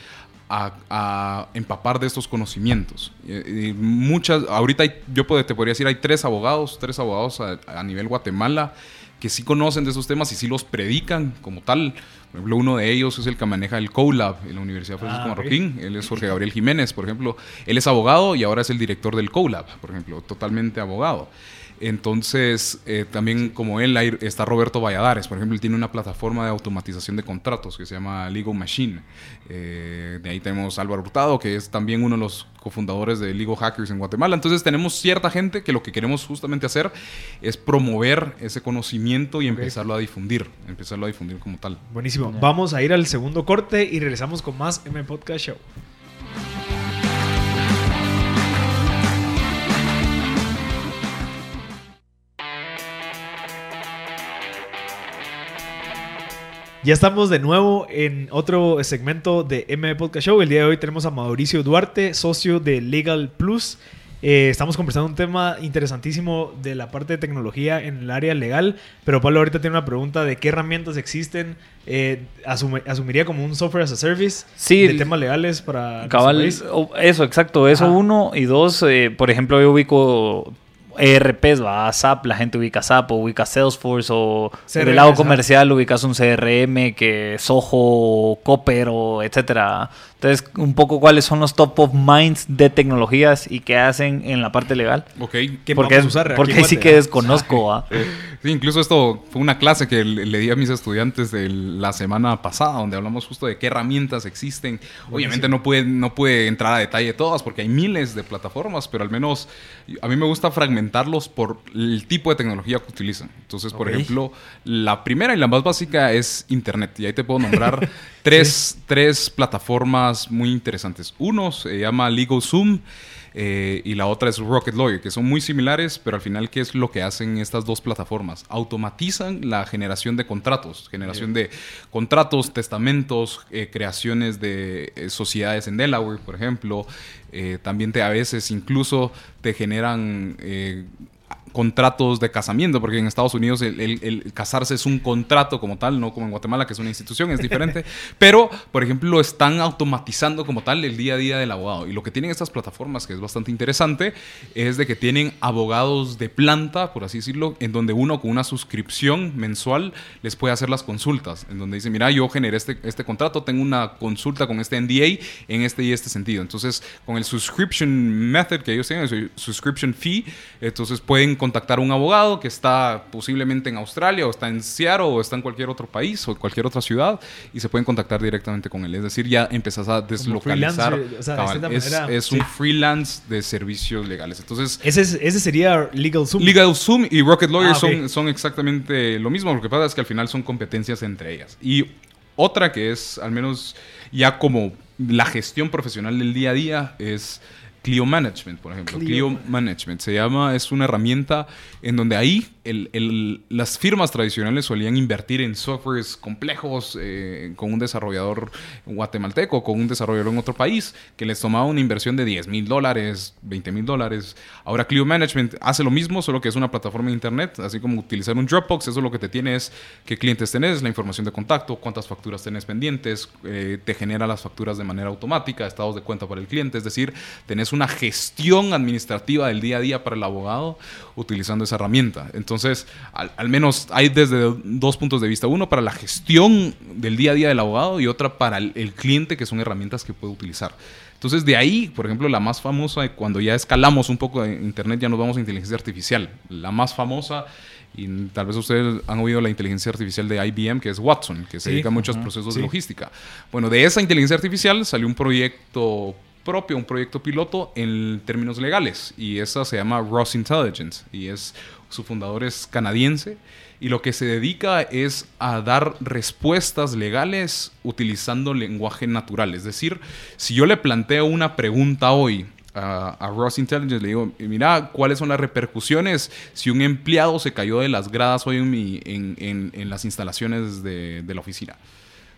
a, a empapar de estos conocimientos. Y- y muchas, ahorita hay- yo puedo- te podría decir, hay tres abogados, tres abogados a, a nivel Guatemala que sí conocen de esos temas y sí los predican como tal. Por ejemplo, uno de ellos es el que maneja el CoLab en la Universidad Francisco Ah. Marroquín. Él es Jorge Gabriel Jiménez, por ejemplo. Él es abogado y ahora es el director del CoLab, por ejemplo, totalmente abogado. Entonces, eh, también como él hay- está Roberto Valladares, por ejemplo, él tiene una plataforma de automatización de contratos que se llama Legal Machine. Eh, de ahí tenemos Álvaro Hurtado, que es también uno de los cofundadores de Legal Hackers en Guatemala. Entonces tenemos cierta gente que lo que queremos justamente hacer es promover ese conocimiento y empezarlo a difundir, empezarlo a difundir como tal. Buenísimo. Vamos a ir al segundo corte y regresamos con más M Podcast Show. Ya estamos de nuevo en otro segmento de M Podcast Show. El día de hoy tenemos a Mauricio Duarte, socio de Legal Plus. Eh, estamos conversando un tema interesantísimo de la parte de tecnología en el área legal, pero Pablo ahorita tiene una pregunta de qué herramientas existen. Eh, asume- asumiría como un software as a service Sí, de temas legales para Cabal, eso, exacto. Eso Ajá. uno. Y dos, eh, por ejemplo, yo ubico ERPs, va, SAP, la gente ubica SAP o ubica Salesforce o CRM, del lado comercial ubicas un CRM que Soho, Copper o etcétera. Entonces, un poco cuáles son los top of minds de tecnologías y qué hacen en la parte legal. Ok. ¿Qué porque vamos a usar porque sí que ah? desconozco. ¿va? Sí, incluso esto fue una clase que le, di a mis estudiantes de la semana pasada, donde hablamos justo de qué herramientas existen. Obviamente no puede, no puede entrar a detalle de todas, porque hay miles de plataformas, pero al menos a mí me gusta fragmentarlos por el tipo de tecnología que utilizan. Entonces, por ejemplo, la primera y la más básica es Internet. Y ahí te puedo nombrar tres, tres plataformas muy interesantes. Uno se llama LegalZoom. eh, y la otra es Rocket Lawyer, que son muy similares, pero al final, ¿qué es lo que hacen estas dos plataformas? Automatizan la generación de contratos, generación de contratos, testamentos, eh, creaciones de eh, sociedades en Delaware, por ejemplo. También te, a veces incluso te generan... contratos de casamiento, porque en Estados Unidos el, el- el casarse es un contrato como tal, no como en Guatemala, que es una institución, es diferente. Pero, por ejemplo, están automatizando como tal el día a día del abogado. Y lo que tienen estas plataformas, que es bastante interesante, es de que tienen abogados de planta, por así decirlo, en donde uno con una suscripción mensual les puede hacer las consultas, en donde dice, mira, yo generé este, este contrato, tengo una consulta con este NDA en este y este sentido. Entonces, con el subscription method que ellos tienen, el subscription fee, entonces pueden contactar a un abogado que está posiblemente en Australia o está en Seattle o está en cualquier otro país o cualquier otra ciudad y se pueden contactar directamente con él. Es decir, ya empezás a deslocalizar. o sea, cabal. es manera, es sí. un freelance de servicios legales. Entonces, Ese, es- ese sería Legal Zoom. Legal Zoom y Rocket Lawyer Ah, son, son exactamente lo mismo. Lo que pasa es que al final son competencias entre ellas. Y otra que es, al menos ya como la gestión profesional del día a día, es Clio Management, por ejemplo. Clio. Clio, Management se llama, es una herramienta en donde ahí el- el- las firmas tradicionales solían invertir en softwares complejos eh, con un desarrollador guatemalteco, con un desarrollador en otro país, que les tomaba una inversión de 10 mil dólares, 20 mil dólares. Ahora Clio Management hace lo mismo, solo que es una plataforma de internet, así como utilizar un Dropbox, eso lo que te tiene es qué clientes tenés, la información de contacto, cuántas facturas tenés pendientes, eh, te genera las facturas de manera automática, estados de cuenta para el cliente, es decir, tenés una gestión administrativa del día a día para el abogado utilizando esa herramienta. Entonces, al, al menos hay desde dos puntos de vista. Uno para la gestión del día a día del abogado y otra para el, el cliente, que son herramientas que puede utilizar. Entonces, de ahí, por ejemplo, la más famosa, cuando ya escalamos un poco en Internet, ya nos vamos a inteligencia artificial. La más famosa, y tal vez ustedes han oído la inteligencia artificial de IBM, que es Watson, que se Sí. dedica a muchos procesos Sí. de logística. Bueno, de esa inteligencia artificial salió un proyecto propio, un proyecto piloto en términos legales y esa se llama Ross Intelligence y es su fundador es canadiense y lo que se dedica es a dar respuestas legales utilizando lenguaje natural, es decir, si yo le planteo una pregunta hoy a, Ross Intelligence le digo, mira, ¿cuáles son las repercusiones si un empleado se cayó de las gradas hoy en, mi- en- en- en las instalaciones de, de la oficina?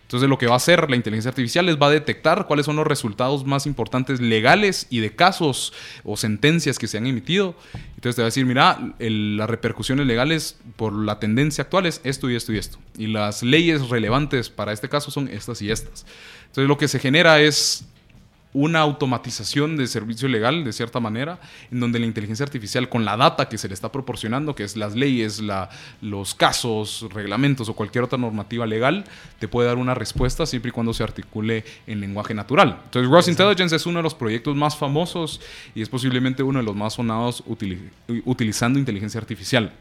Entonces lo que va a hacer la inteligencia artificial es va a detectar cuáles son los resultados más importantes legales y de casos o sentencias que se han emitido. Entonces te va a decir, mira, las repercusiones legales por la tendencia actual es esto y esto y esto. Y las leyes relevantes para este caso son estas y estas. Entonces lo que se genera es una automatización de servicio legal, de cierta manera, en donde la inteligencia artificial, con la data que se le está proporcionando, que es las leyes, la- los casos, reglamentos o cualquier otra normativa legal, te puede dar una respuesta siempre y cuando se articule en lenguaje natural. Entonces, Ross Intelligence es uno de los proyectos más famosos y es posiblemente uno de los más sonados utili- utilizando inteligencia artificial.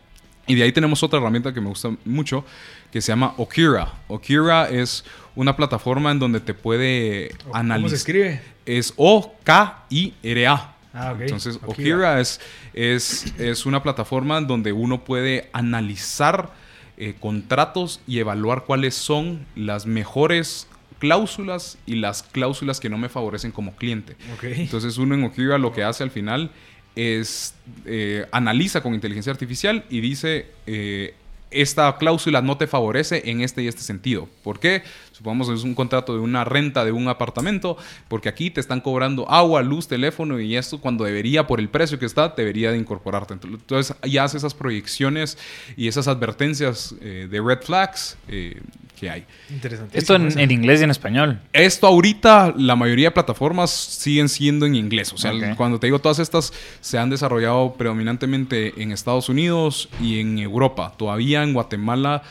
Y de ahí tenemos otra herramienta que me gusta mucho, que se llama Okira. Okira es una plataforma en donde te puede ¿Cómo se analizar. escribe? Es O-K-I-R-A. Ah, ok. Entonces, Okira. Okira es, es, es una plataforma donde uno puede analizar eh, contratos y evaluar cuáles son las mejores cláusulas y las cláusulas que no me favorecen como cliente. Ok. Entonces uno en Okira lo que hace al final es eh, analiza con inteligencia artificial y dice eh, esta cláusula no te favorece en este y este sentido. ¿Por qué? Supongamos que es un contrato de una renta de un apartamento, porque aquí te están cobrando agua, luz, teléfono y esto cuando debería, por el precio que está, debería de incorporarte. Entonces ya hace esas proyecciones y esas advertencias eh, de red flags eh, que hay. Interesante. Esto en, en inglés y en español. Esto ahorita, la mayoría de plataformas siguen siendo en inglés. O sea, cuando te digo todas estas se han desarrollado predominantemente en Estados Unidos y en Europa. Todavía en Guatemala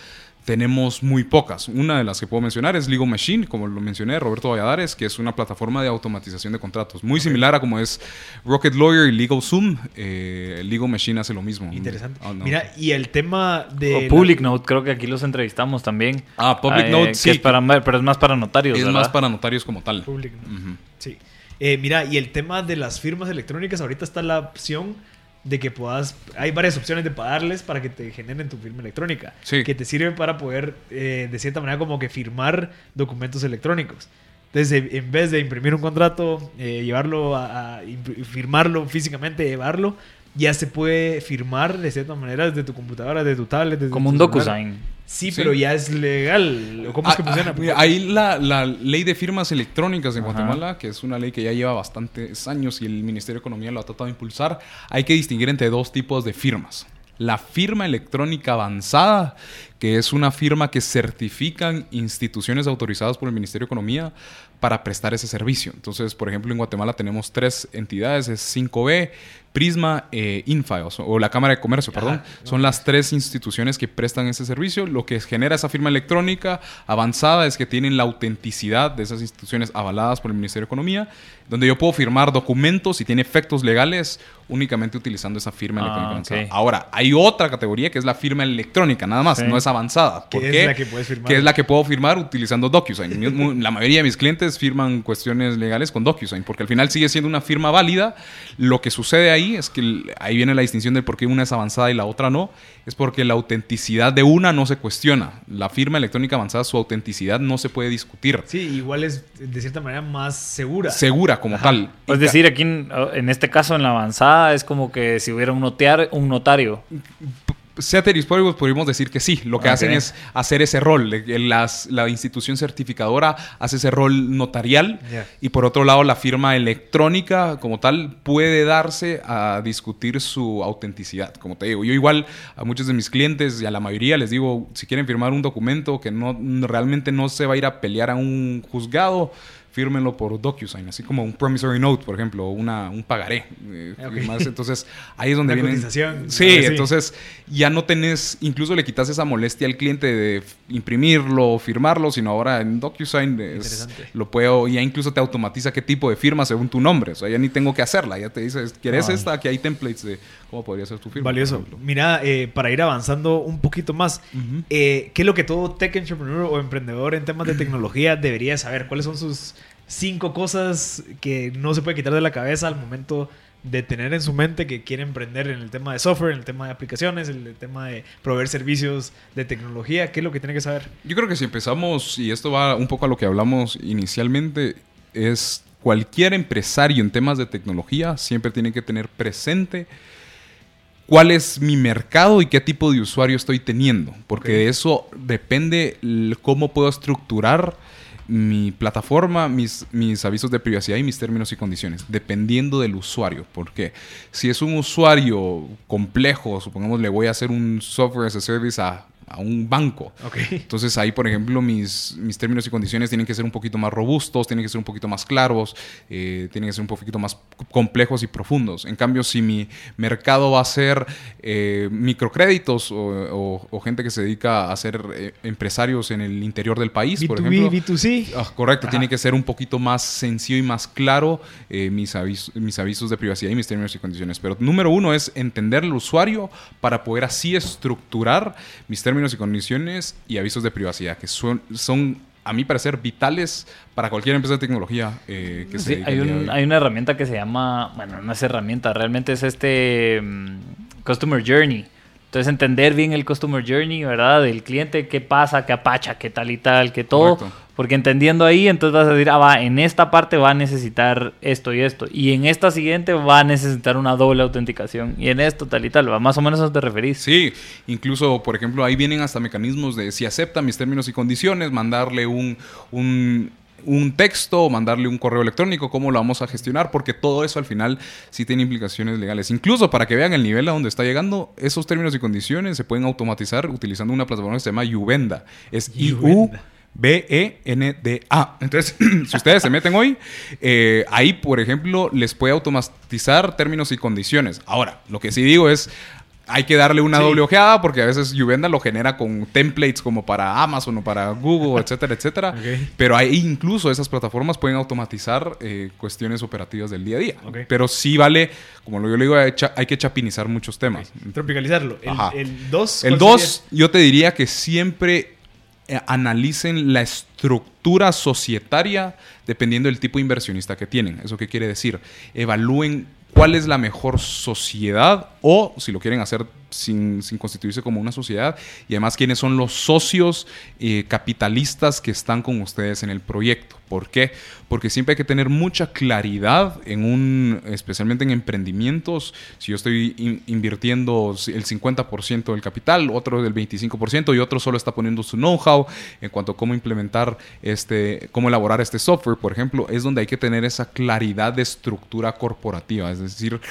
tenemos muy pocas. Una de las que puedo mencionar es Legal Machine, como lo mencioné, Roberto Valladares, que es una plataforma de automatización de contratos. Muy similar a como es Rocket Lawyer y Legal Zoom. Eh, Legal Machine hace lo mismo. Interesante. Ah, no. Mira, y el tema de. O la- Public Note, creo que aquí los entrevistamos también. Ah, Public Eh, Note, que sí. es para, pero es más para notarios, es ¿verdad? más para notarios como tal. Public, ¿no? Ujú. Sí. Eh, mira, y el tema de las firmas electrónicas, ahorita está la opción de que puedas. Hay varias opciones de pagarles para que te generen tu firma electrónica. Sí. Que te sirve para poder, eh, de cierta manera, como que firmar documentos electrónicos. Entonces, en vez de imprimir un contrato, eh, llevarlo a, firmarlo físicamente, llevarlo, ya se puede firmar de cierta manera desde tu computadora, desde tu tablet, desde Como tu un celular. DocuSign. Sí, Sí. pero ya es legal. ¿Cómo es que Ah, funciona? ah, mira, Hay la, la ley de firmas electrónicas en Ajá. Guatemala, que es una ley que ya lleva bastantes años y el Ministerio de Economía lo ha tratado de impulsar. Hay que distinguir entre dos tipos de firmas. la firma electrónica avanzada, que es una firma que certifican instituciones autorizadas por el Ministerio de Economía para prestar ese servicio. Entonces, por ejemplo, en Guatemala tenemos tres entidades, es 5B, Prisma e Infiles, o la Cámara de Comercio, perdón. Son las tres instituciones que prestan ese servicio. Lo que genera esa firma electrónica avanzada es que tienen la autenticidad de esas instituciones avaladas por el Ministerio de Economía, donde yo puedo firmar documentos y tiene efectos legales únicamente utilizando esa firma Ah, electrónica avanzada. Ahora, hay otra categoría que es la firma electrónica, nada más, Sí. no es avanzada. ¿Por es qué? la que puedes firmar. Que es la que puedo firmar utilizando DocuSign. La mayoría de mis clientes firman cuestiones legales con DocuSign, porque al final sigue siendo una firma válida. Lo que sucede ahí es que ahí viene la distinción de por qué una es avanzada y la otra no. Es porque la autenticidad de una no se cuestiona. La firma electrónica avanzada, su autenticidad no se puede discutir. Sí, igual es de cierta manera más segura. Segura como tal. Es decir, aquí en, en este caso, en la avanzada, es como que si hubiera un, notear, un notario. Ceteris Paribus podríamos decir que sí. Lo que hacen es hacer ese rol. Le- las- la institución certificadora hace ese rol notarial. Ya. Y por otro lado, la firma electrónica como tal puede darse a discutir su autenticidad. Como te digo, yo igual a muchos de mis clientes y a la mayoría les digo, si quieren firmar un documento que no realmente no se va a ir a pelear a un juzgado, fírmenlo por DocuSign, así como un promissory note, por ejemplo, una, un pagaré. eh, y más. Entonces, ahí es donde Una vienen... cotización, Sí, entonces ya no tenés, incluso le quitas esa molestia al cliente de imprimirlo, firmarlo, sino ahora en DocuSign es- lo puedo, ya incluso te automatiza qué tipo de firma según tu nombre. O sea, ya ni tengo que hacerla, ya te dice, ¿quieres Ah. esta? Aquí hay templates de cómo podría ser tu firma. Valioso. Mira, eh, para ir avanzando un poquito más, eh, ¿qué es lo que todo tech entrepreneur o emprendedor en temas de tecnología debería saber? ¿Cuáles son sus cinco cosas que no se puede quitar de la cabeza al momento de tener en su mente que quiere emprender en el tema de software, en el tema de aplicaciones, en el tema de proveer servicios de tecnología? ¿Qué es lo que tiene que saber? Yo creo que si empezamos, y esto va un poco a lo que hablamos inicialmente, es cualquier empresario en temas de tecnología siempre tiene que tener presente cuál es mi mercado y qué tipo de usuario estoy teniendo, porque de eso depende cómo puedo estructurar mi plataforma, mis, mis avisos de privacidad y mis términos y condiciones, dependiendo del usuario. Porque si es un usuario complejo, supongamos le voy a hacer un software as a service a, a un banco, Ok. entonces ahí, por ejemplo, mis, mis términos y condiciones tienen que ser un poquito más robustos, tienen que ser un poquito más claros, eh, tienen que ser un poquito más complejos y profundos. En cambio, si mi mercado va a ser eh, microcréditos o, o- o gente que se dedica a ser eh, empresarios en el interior del país, por B2B, ejemplo. B2C. Ah, correcto, Ajá. tiene que ser un poquito más sencillo y más claro mis, mis avisos de privacidad y mis términos y condiciones. Pero número uno es entender el usuario para poder así estructurar mis términos y condiciones y avisos de privacidad, que son, son a mi parecer, vitales para cualquier empresa de tecnología eh, que Sí, hay, un- hay una herramienta que se llama, bueno, no es herramienta, realmente es este mm, Customer Journey. Entonces entender bien el Customer Journey, ¿verdad? Del cliente, qué pasa, qué apacha, qué tal y tal, qué todo. Correcto. Porque entendiendo ahí, entonces vas a decir, ah, va, en esta parte va a necesitar esto y esto. Y en esta siguiente va a necesitar una doble autenticación. Y en esto tal y tal, va. Más o menos a eso te referís. Sí, incluso, por ejemplo, ahí vienen hasta mecanismos de si acepta mis términos y condiciones, mandarle un, un, un texto o mandarle un correo electrónico, cómo lo vamos a gestionar, porque todo eso al final sí tiene implicaciones legales. Incluso para que vean el nivel a donde está llegando, esos términos y condiciones se pueden automatizar utilizando una plataforma que se llama Uvenda. Es I-U. B-E-N-D-A. Entonces, si ustedes se meten hoy, eh, ahí, por ejemplo, les puede automatizar términos y condiciones. Ahora, lo que sí digo es, hay que darle una Sí. doble ojeada porque a veces Uvenda lo genera con templates como para Amazon o para Google, etcétera, etcétera. Pero ahí incluso esas plataformas pueden automatizar eh, cuestiones operativas del día a día. Pero sí vale, como lo yo le digo, hay que chapinizar muchos temas. Tropicalizarlo. El 2. El 2, yo te diría que siempre eh, analicen la estructura societaria dependiendo del tipo de inversionista que tienen. ¿Eso qué quiere decir? Evalúen cuál es la mejor sociedad o, si lo quieren hacer sin, constituirse como una sociedad, y además quiénes son los socios eh, capitalistas que están con ustedes en el proyecto. ¿Por qué? Porque siempre hay que tener mucha claridad en un, especialmente en emprendimientos. Si yo estoy in- invirtiendo el 50% del capital, otro del 25% y otro solo está poniendo su know-how en cuanto a cómo implementar este, cómo elaborar este software, por ejemplo, es donde hay que tener esa claridad de estructura corporativa. Es decir,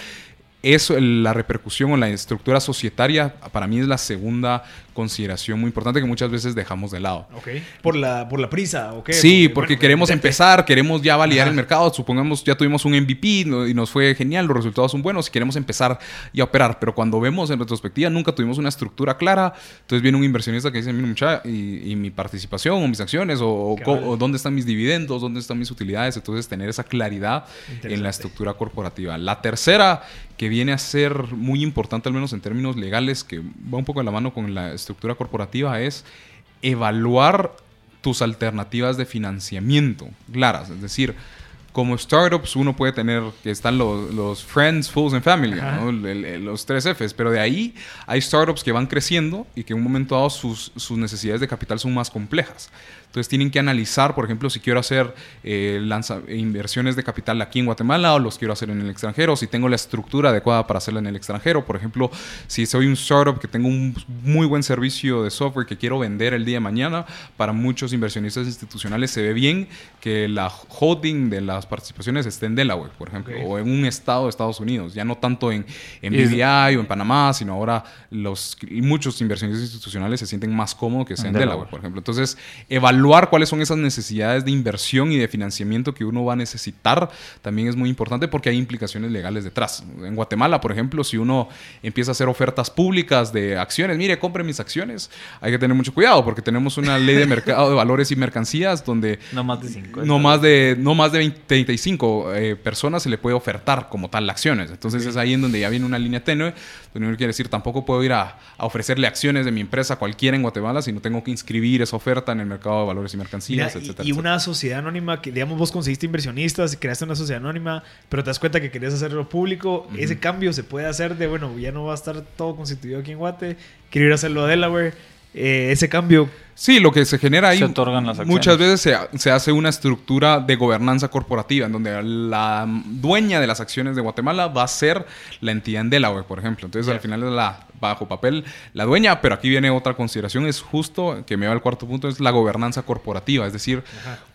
eso, la repercusión o la estructura societaria, para mí es la segunda consideración muy importante que muchas veces dejamos de lado. Ok. Por la, por la prisa, ¿ok? Sí, porque, queremos empezar, queremos ya validar el mercado. Supongamos ya tuvimos un MVP y nos fue genial, los resultados son buenos y queremos empezar y a operar. Pero cuando vemos en retrospectiva, nunca tuvimos una estructura clara. Entonces viene un inversionista que dice, mira, mucha, y, mi participación o mis acciones o, o, dónde están mis dividendos, dónde están mis utilidades. Entonces tener esa claridad en la estructura corporativa. La tercera, que viene a ser muy importante, al menos en términos legales, que va un poco de la mano con la estructura corporativa, es evaluar tus alternativas de financiamiento claras. Es decir, como startups uno puede tener que están los, friends, fools and family, los tres Fs, pero de ahí hay startups que van creciendo y que en un momento dado sus, sus necesidades de capital son más complejas. Entonces tienen que analizar, por ejemplo, si quiero hacer eh, inversiones de capital aquí en Guatemala o los quiero hacer en el extranjero, si tengo la estructura adecuada para hacerla en el extranjero. Por ejemplo, si soy un startup que tengo un muy buen servicio de software que quiero vender el día de mañana, para muchos inversionistas institucionales se ve bien que la holding de las participaciones esté en Delaware, por ejemplo, o en un estado de Estados Unidos, ya no tanto en, en BVI o en Panamá, sino ahora los, muchos inversionistas institucionales se sienten más cómodos que sea en, Delaware, por ejemplo. Entonces, evaluar cuáles son esas necesidades de inversión y de financiamiento que uno va a necesitar también es muy importante porque hay implicaciones legales detrás. En Guatemala, por ejemplo, si uno empieza a hacer ofertas públicas de acciones, mire, compre mis acciones, hay que tener mucho cuidado porque tenemos una ley de mercado de valores y mercancías donde no más de 50. No más de, no más de 35 eh, personas se le puede ofertar como tal acciones. Entonces es ahí en donde ya viene una línea tenue, donde uno quiere decir, tampoco puedo ir a, a ofrecerle acciones de mi empresa a cualquiera en Guatemala si no tengo que inscribir esa oferta en el mercado de valores y mercancías, etcétera. Y, una sociedad anónima que, digamos, vos conseguiste inversionistas y creaste una sociedad anónima, pero te das cuenta que querías hacerlo público, ese cambio se puede hacer de, bueno, ya no va a estar todo constituido aquí en Guate, quiero ir a hacerlo a Delaware. Eh, ese cambio Sí, lo que se genera ahí. Se otorgan las Muchas veces se, se, hace una estructura de gobernanza corporativa en donde la dueña de las acciones de Guatemala va a ser la entidad en Delaware, por ejemplo. Entonces, al final es la, bajo papel, la dueña, pero aquí viene otra consideración, es justo, que me va al cuarto punto, es la gobernanza corporativa. Es decir,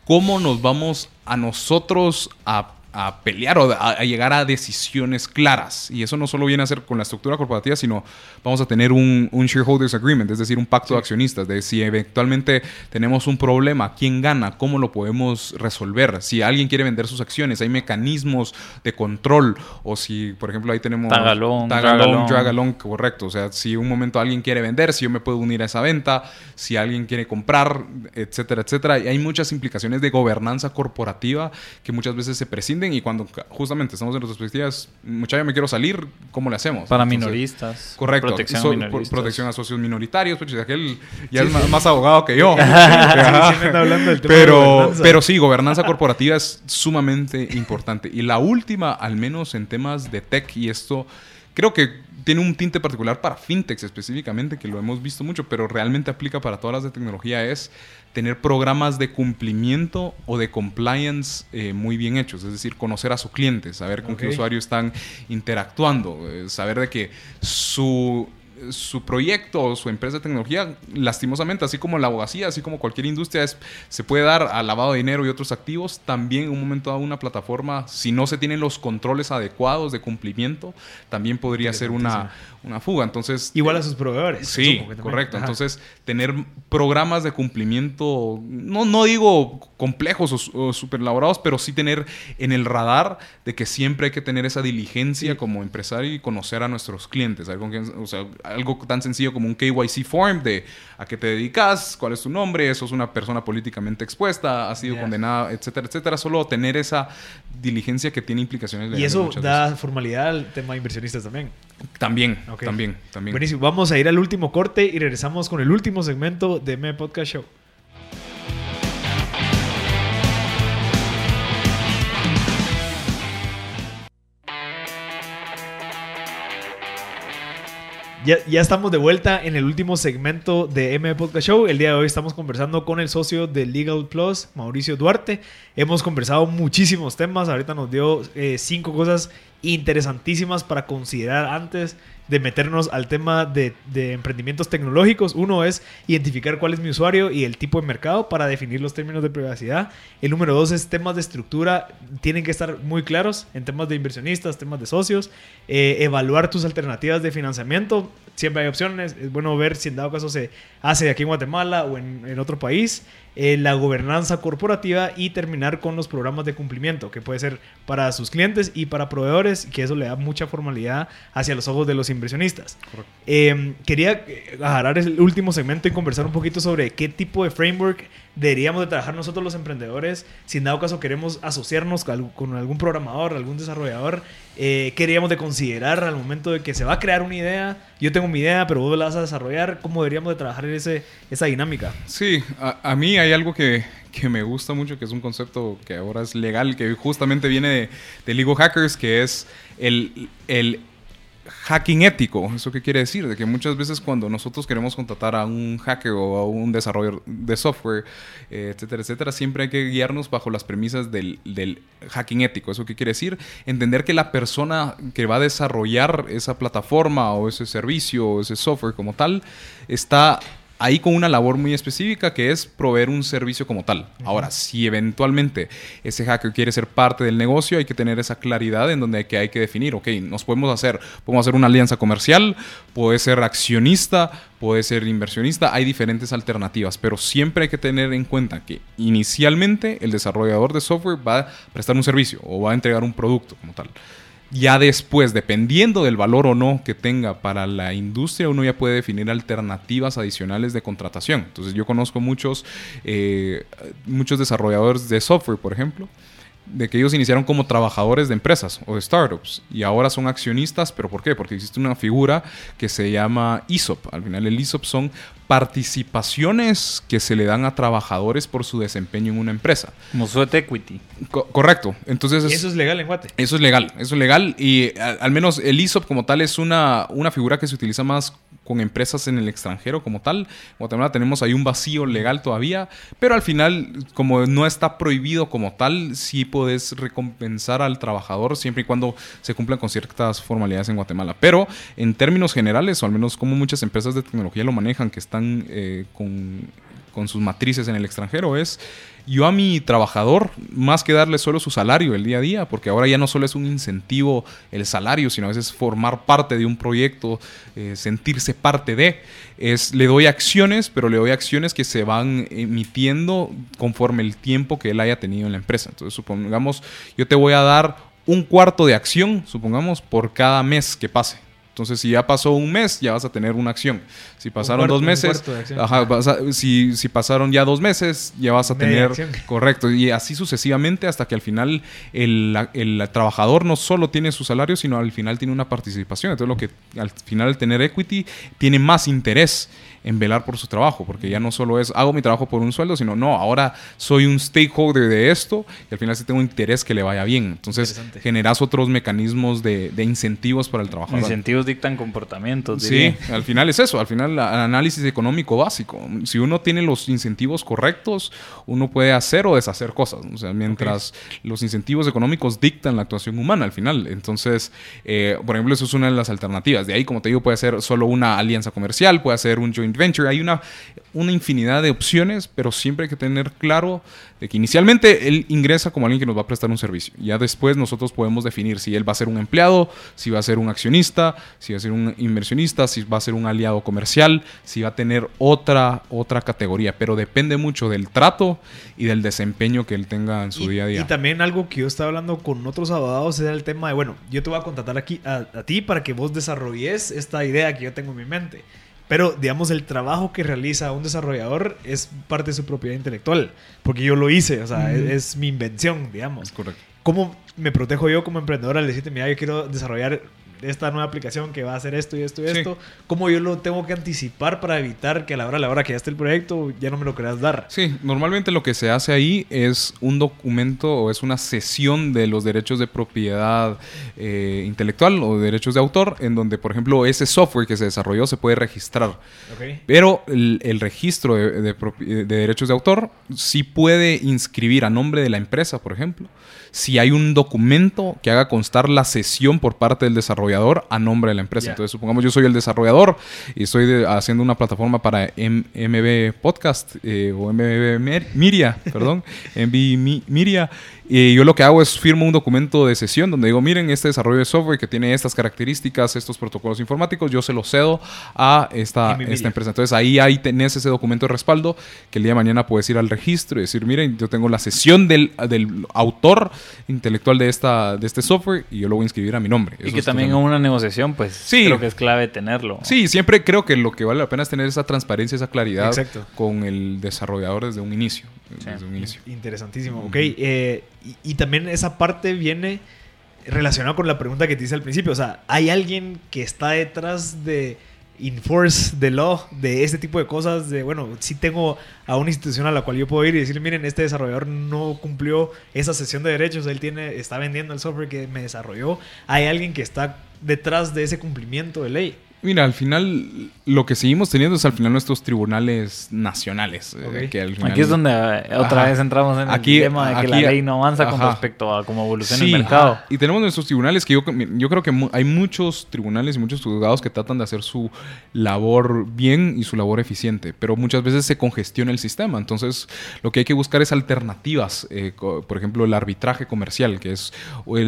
cómo nos vamos a nosotros a a pelear o a, llegar a decisiones claras. Y eso no solo viene a ser con la estructura corporativa, sino vamos a tener un, shareholders agreement, es decir, un pacto de accionistas, de si eventualmente tenemos un problema, quién gana, cómo lo podemos resolver. Si alguien quiere vender sus acciones, hay mecanismos de control. O si, por ejemplo, ahí tenemos... Tagalón, tagalón drag correcto. O sea, si un momento alguien quiere vender, si yo me puedo unir a esa venta, si alguien quiere comprar, etcétera, etcétera. Y hay muchas implicaciones de gobernanza corporativa que muchas veces se y cuando justamente estamos en retrospectivas, muchacha, me quiero salir, ¿cómo le hacemos? Para minoristas. Correcto. Protección, a protección a socios minoritarios, pues aquel ya es más, abogado que yo. pero, pero sí, gobernanza corporativa es sumamente importante. Y la última, al menos en temas de tech, y esto creo que tiene un tinte particular para fintechs específicamente, que lo hemos visto mucho, pero realmente aplica para todas las de tecnología, es tener programas de cumplimiento o de compliance eh, muy bien hechos, es decir, conocer a su cliente, saber con qué usuario están interactuando, eh, saber de que su su proyecto o su empresa de tecnología, lastimosamente, así como la abogacía, así como cualquier industria, es, se puede dar a lavado de dinero y otros activos, también en un momento dado una plataforma, si no se tienen los controles adecuados de cumplimiento, también podría ser una, una fuga. Entonces, Igual a sus proveedores. Sí, correcto. Entonces, tener programas de cumplimiento, no, no digo complejos o, super elaborados, pero sí tener en el radar de que siempre hay que tener esa diligencia como empresario y conocer a nuestros clientes. O sea, algo tan sencillo como un KYC form de a qué te dedicas, cuál es tu nombre, sos una persona políticamente expuesta, has sido condenada, etcétera, etcétera. Solo tener esa diligencia que tiene implicaciones legales. Y eso da formalidad al tema de inversionistas también. También, también, también. Buenísimo. Vamos a ir al último corte y regresamos con el último segmento de Me Podcast Show. Ya, estamos de vuelta en el último segmento de M Podcast Show. El día de hoy estamos conversando con el socio de Legal Plus, Mauricio Duarte. Hemos conversado muchísimos temas. Ahorita nos dio eh, cinco cosas interesantísimas para considerar antes de meternos al tema de, de, emprendimientos tecnológicos. Uno es identificar cuál es mi usuario y el tipo de mercado para definir los términos de privacidad. El número dos es temas de estructura. Tienen que estar muy claros en temas de inversionistas, temas de socios. Eh, evaluar tus alternativas de financiamiento. Siempre hay opciones. Es bueno ver si en dado caso se hace aquí en Guatemala o en, en otro país. Eh, la gobernanza corporativa y terminar con los programas de cumplimiento, que puede ser para sus clientes y para proveedores, que eso le da mucha formalidad hacia los ojos de los inversionistas. Eh, quería agarrar el último segmento y conversar un poquito sobre qué tipo de framework deberíamos de trabajar nosotros los emprendedores. Si en dado caso queremos asociarnos con algún programador, algún desarrollador, eh, queríamos de considerar al momento de que se va a crear una idea. Yo tengo mi idea, pero vos la vas a desarrollar. ¿Cómo deberíamos de trabajar ese, esa dinámica? Sí, a, mí hay algo que, que, me gusta mucho, que es un concepto que ahora es legal, que justamente viene de, de Legal Hackers, que es el, el hacking ético. ¿Eso qué quiere decir? De que muchas veces cuando nosotros queremos contratar a un hacker o a un desarrollador de software, eh, etcétera, etcétera, siempre hay que guiarnos bajo las premisas del, del, hacking ético. ¿Eso qué quiere decir? Entender que la persona que va a desarrollar esa plataforma o ese servicio o ese software como tal está ahí con una labor muy específica que es proveer un servicio como tal. Uh -huh. Ahora, si eventualmente ese hacker quiere ser parte del negocio, hay que tener esa claridad en donde hay que, hay que definir, ok, nos podemos hacer, podemos hacer una alianza comercial, puede ser accionista, puede ser inversionista, hay diferentes alternativas, pero siempre hay que tener en cuenta que inicialmente el desarrollador de software va a prestar un servicio o va a entregar un producto como tal ya después, dependiendo del valor o no que tenga para la industria, uno ya puede definir alternativas adicionales de contratación. Entonces yo conozco muchos, eh, muchos desarrolladores de software, por ejemplo, de que ellos iniciaron como trabajadores de empresas o de startups y ahora son accionistas, pero ¿por qué? Porque existe una figura que se llama ESOP. Al final el ESOP son participaciones que se le dan a trabajadores por su desempeño en una empresa. Como sweat equity. Co correcto. Entonces es, eso es legal en Guate. Eso es legal, eso es legal y a, al menos el ESOP como tal es una, una figura que se utiliza más con empresas en el extranjero como tal. En Guatemala tenemos ahí un vacío legal todavía, pero al final, como no está prohibido como tal, sí puedes recompensar al trabajador siempre y cuando se cumplan con ciertas formalidades en Guatemala. Pero en términos generales, o al menos como muchas empresas de tecnología lo manejan, que están eh, con, sus matrices en el extranjero, es yo a mi trabajador, más que darle solo su salario el día a día, porque ahora ya no solo es un incentivo el salario, sino a veces formar parte de un proyecto, eh, sentirse parte de, es le doy acciones, pero le doy acciones que se van emitiendo conforme el tiempo que él haya tenido en la empresa. Entonces, supongamos, yo te voy a dar un cuarto de acción, supongamos, por cada mes que pase. Entonces, si ya pasó un mes, ya vas a tener una acción. Si pasaron cuarto, dos meses, ajá, a, si, si, pasaron ya dos meses, ya vas a Media tener. Acción. Correcto. Y así sucesivamente hasta que al final el, el, el, trabajador no solo tiene su salario, sino al final tiene una participación. Entonces, lo que al final al tener equity tiene más interés en velar por su trabajo, porque ya no solo es hago mi trabajo por un sueldo, sino no, ahora soy un stakeholder de esto y al final sí tengo interés que le vaya bien. Entonces generas otros mecanismos de, de, incentivos para el trabajador. Incentivos dictan comportamientos. Diría. Sí, al final es eso, al final el análisis económico básico. Si uno tiene los incentivos correctos, uno puede hacer o deshacer cosas. O sea, mientras okay. los incentivos económicos dictan la actuación humana al final. Entonces, eh, por ejemplo, eso es una de las alternativas. De ahí, como te digo, puede ser solo una alianza comercial, puede ser un joint venture. Hay una, una infinidad de opciones, pero siempre hay que tener claro de que inicialmente él ingresa como alguien que nos va a prestar un servicio. Ya después nosotros podemos definir si él va a ser un empleado, si va a ser un accionista, si va a ser un inversionista, si va a ser un aliado comercial, si va a tener otra, otra categoría. Pero depende mucho del trato y del desempeño que él tenga en su y, día a día. Y también algo que yo estaba hablando con otros abogados era el tema de, bueno, yo te voy a contratar aquí a, a ti para que vos desarrolles esta idea que yo tengo en mi mente. Pero, digamos, el trabajo que realiza un desarrollador es parte de su propiedad intelectual. Porque yo lo hice, o sea, mm. es, es, mi invención, digamos. Es correcto. ¿Cómo me protejo yo como emprendedor al decirte, mira, yo quiero desarrollar esta nueva aplicación que va a hacer esto y esto y Sí. esto, ¿cómo yo lo tengo que anticipar para evitar que a la hora, a la hora que ya esté el proyecto ya no me lo quieras dar? Sí, normalmente lo que se hace ahí es un documento o es una sesión de los derechos de propiedad eh, intelectual o derechos de autor, en donde, por ejemplo, ese software que se desarrolló se puede registrar. Pero el, el registro de, de propi- de derechos de autor sí puede inscribir a nombre de la empresa, por ejemplo, si hay un documento que haga constar la cesión por parte del desarrollador a nombre de la empresa. Entonces, supongamos yo soy el desarrollador y estoy de- haciendo una plataforma para M- MB Podcast eh, o MB Mer- Miria, perdón, MB Mi- Miria. Y yo lo que hago es firmo un documento de sesión donde digo, miren, este desarrollo de software que tiene estas características, estos protocolos informáticos, yo se los cedo a esta, esta empresa. Entonces ahí, ahí tenés ese documento de respaldo que el día de mañana puedes ir al registro y decir, miren, yo tengo la sesión del, del autor intelectual de, esta, de este software y yo lo voy a inscribir a mi nombre. Y que también en una negociación, pues Sí. creo que es clave tenerlo. Sí, siempre creo que lo que vale la pena es tener esa transparencia, esa claridad Exacto. con el desarrollador desde un inicio. Sí. Desde un inicio. Interesantísimo. Ok, eh, y, y también esa parte viene relacionada con la pregunta que te hice al principio. O sea, ¿hay alguien que está detrás de enforce the law, de este tipo de cosas? De, bueno, si tengo a una institución a la cual yo puedo ir y decir, miren, este desarrollador no cumplió esa sesión de derechos, él tiene, está vendiendo el software que me desarrolló. ¿Hay alguien que está detrás de ese cumplimiento de ley? Mira, al final lo que seguimos teniendo es al final nuestros tribunales nacionales. eh, Ok. que al final- Aquí es donde eh, otra Ajá. vez entramos en Aquí- el tema de que aquí- la ley no avanza con ajá. respecto a cómo evoluciona Sí, el mercado. Y tenemos nuestros tribunales que yo, yo creo que mu- hay muchos tribunales y muchos juzgados que tratan de hacer su labor bien y su labor eficiente, pero muchas veces se congestiona el sistema. Entonces, lo que hay que buscar es alternativas. eh, por ejemplo, el arbitraje comercial, que es,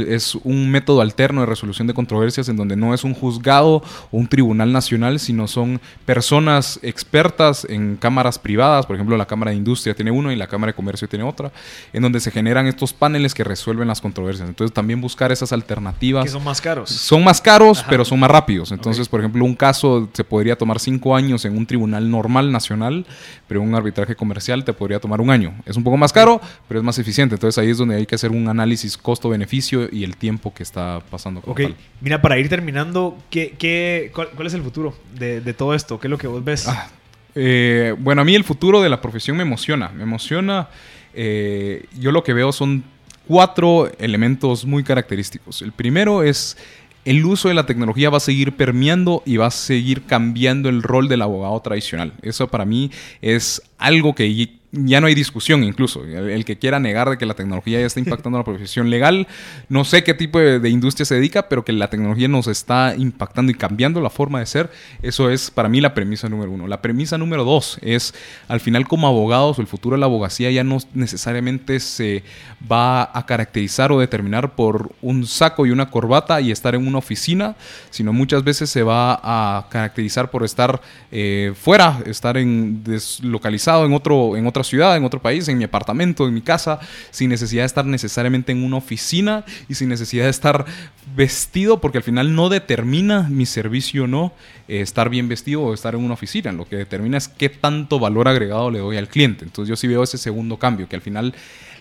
es un método alterno de resolución de controversias en donde no es un juzgado o un tribunal nacional, sino son personas expertas en cámaras privadas. Por ejemplo, la Cámara de Industria tiene uno y la Cámara de Comercio tiene otra, en donde se generan estos paneles que resuelven las controversias. Entonces, también buscar esas alternativas. Que son más caros. Son más caros, Ajá. pero son más rápidos. Entonces, por ejemplo, un caso se podría tomar cinco años en un tribunal normal nacional, pero un arbitraje comercial te podría tomar un año. Es un poco más caro, pero es más eficiente. Entonces, ahí es donde hay que hacer un análisis costo-beneficio y el tiempo que está pasando. como Ok, tal. mira, para ir terminando, ¿qué, qué, cuál, cuál es el futuro de, todo esto? ¿Qué es lo que vos ves? Ah, eh, bueno, a mí el futuro de la profesión me emociona. Me emociona. eh, yo lo que veo son cuatro elementos muy característicos. El primero es el uso de la tecnología va a seguir permeando y va a seguir cambiando el rol del abogado tradicional. Eso para mí es algo que ya no hay discusión incluso. El, que quiera negar de que la tecnología ya está impactando la profesión legal, no sé qué tipo de, de industria se dedica, pero que la tecnología nos está impactando y cambiando la forma de ser, eso es para mí la premisa número uno. La premisa número dos es, al final como abogados, el futuro de la abogacía ya no necesariamente se va a caracterizar o determinar por un saco y una corbata y estar en una oficina, sino muchas veces se va a caracterizar por estar eh, fuera, estar en deslocalizado en otro en otra ciudad, en otro país, en mi apartamento, en mi casa, sin necesidad de estar necesariamente en una oficina y sin necesidad de estar vestido, porque al final no determina mi servicio o no eh, estar bien vestido o estar en una oficina. Lo que determina es qué tanto valor agregado le doy al cliente. Entonces yo sí veo ese segundo cambio, que al final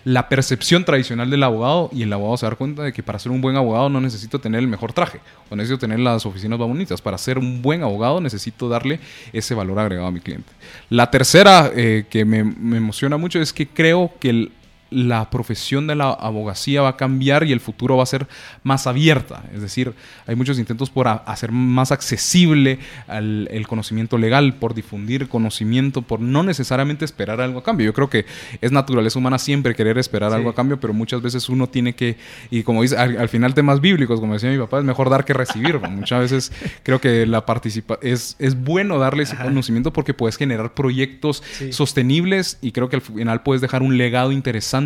la percepción tradicional del abogado y el abogado se da cuenta de que para ser un buen abogado no necesito tener el mejor traje o necesito tener las oficinas más bonitas. Para ser un buen abogado necesito darle ese valor agregado a mi cliente. La tercera eh, que me, me emociona mucho es que creo que el- la profesión de la abogacía va a cambiar y el futuro va a ser más abierta. Es decir, hay muchos intentos por hacer más accesible al- el conocimiento legal, por difundir conocimiento, por no necesariamente esperar algo a cambio. Yo creo que es naturaleza humana siempre querer esperar Sí. algo a cambio, pero muchas veces uno tiene que, y como dice, al, al final temas bíblicos, como decía mi papá, es mejor dar que recibir. Muchas veces creo que la participa es, es bueno darle ese Ajá. conocimiento porque puedes generar proyectos Sí. sostenibles y creo que al final puedes dejar un legado interesante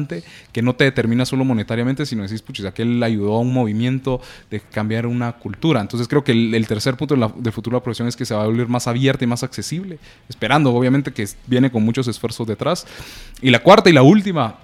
que no te determina solo monetariamente, sino decís, puchis, aquel ayudó a un movimiento de cambiar una cultura. Entonces creo que el, el tercer punto de la- del futuro de la profesión es que se va a volver más abierta y más accesible, esperando obviamente que viene con muchos esfuerzos detrás. Y la cuarta y la última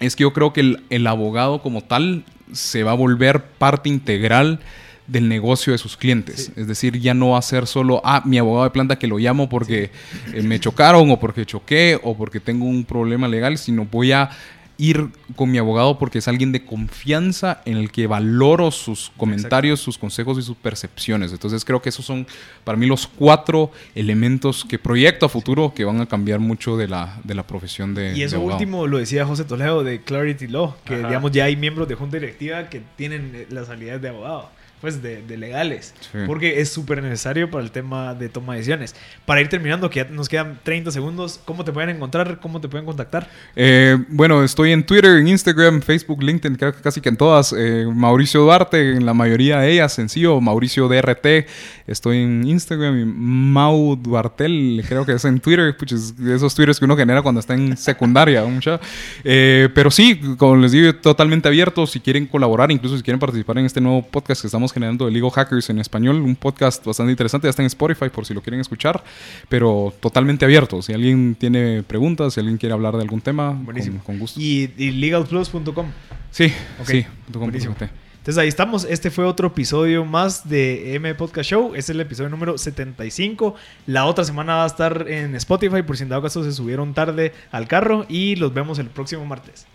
es que yo creo que el, el abogado como tal se va a volver parte integral del negocio de sus clientes. Sí. Es decir, ya no va a ser solo, ah, mi abogado de planta que lo llamo porque eh, me chocaron o porque choqué o porque tengo un problema legal, sino voy a ir con mi abogado porque es alguien de confianza en el que valoro sus comentarios, sus consejos y sus percepciones. Entonces creo que esos son para mí los cuatro elementos que proyecto a futuro que van a cambiar mucho de la, de la profesión de Y eso de último lo decía José Toledo de Clarity Law, que Ajá. digamos ya hay miembros de junta directiva que tienen eh, las habilidades de abogado, pues de, de legales, Sí. porque es súper necesario para el tema de toma de decisiones. Para ir terminando, que ya nos quedan 30 segundos, ¿cómo te pueden encontrar? ¿Cómo te pueden contactar? Eh, bueno, estoy en Twitter, en Instagram, Facebook, LinkedIn, creo que casi que en todas. Eh, Mauricio Duarte, en la mayoría de ellas, sencillo. Mauricio DRT, estoy en Instagram. Y Mau Duartel, creo que es en Twitter. Puches, esos twitters que uno genera cuando está en secundaria. mucha. Eh, pero sí, como les digo, totalmente abierto. Si quieren colaborar, incluso si quieren participar en este nuevo podcast que estamos generando de Legal Hackers en español, un podcast bastante interesante. Ya está en Spotify por si lo quieren escuchar, pero totalmente abierto. Si alguien tiene preguntas, si alguien quiere hablar de algún tema, Buenísimo. con, con gusto. Y, y legalplus.com. Sí, Ok, sí. buenísimo. Entonces ahí estamos. Este fue otro episodio más de M Podcast Show. Es el episodio número 75. La otra semana va a estar en Spotify por si en dado caso se subieron tarde al carro. Y los vemos el próximo martes.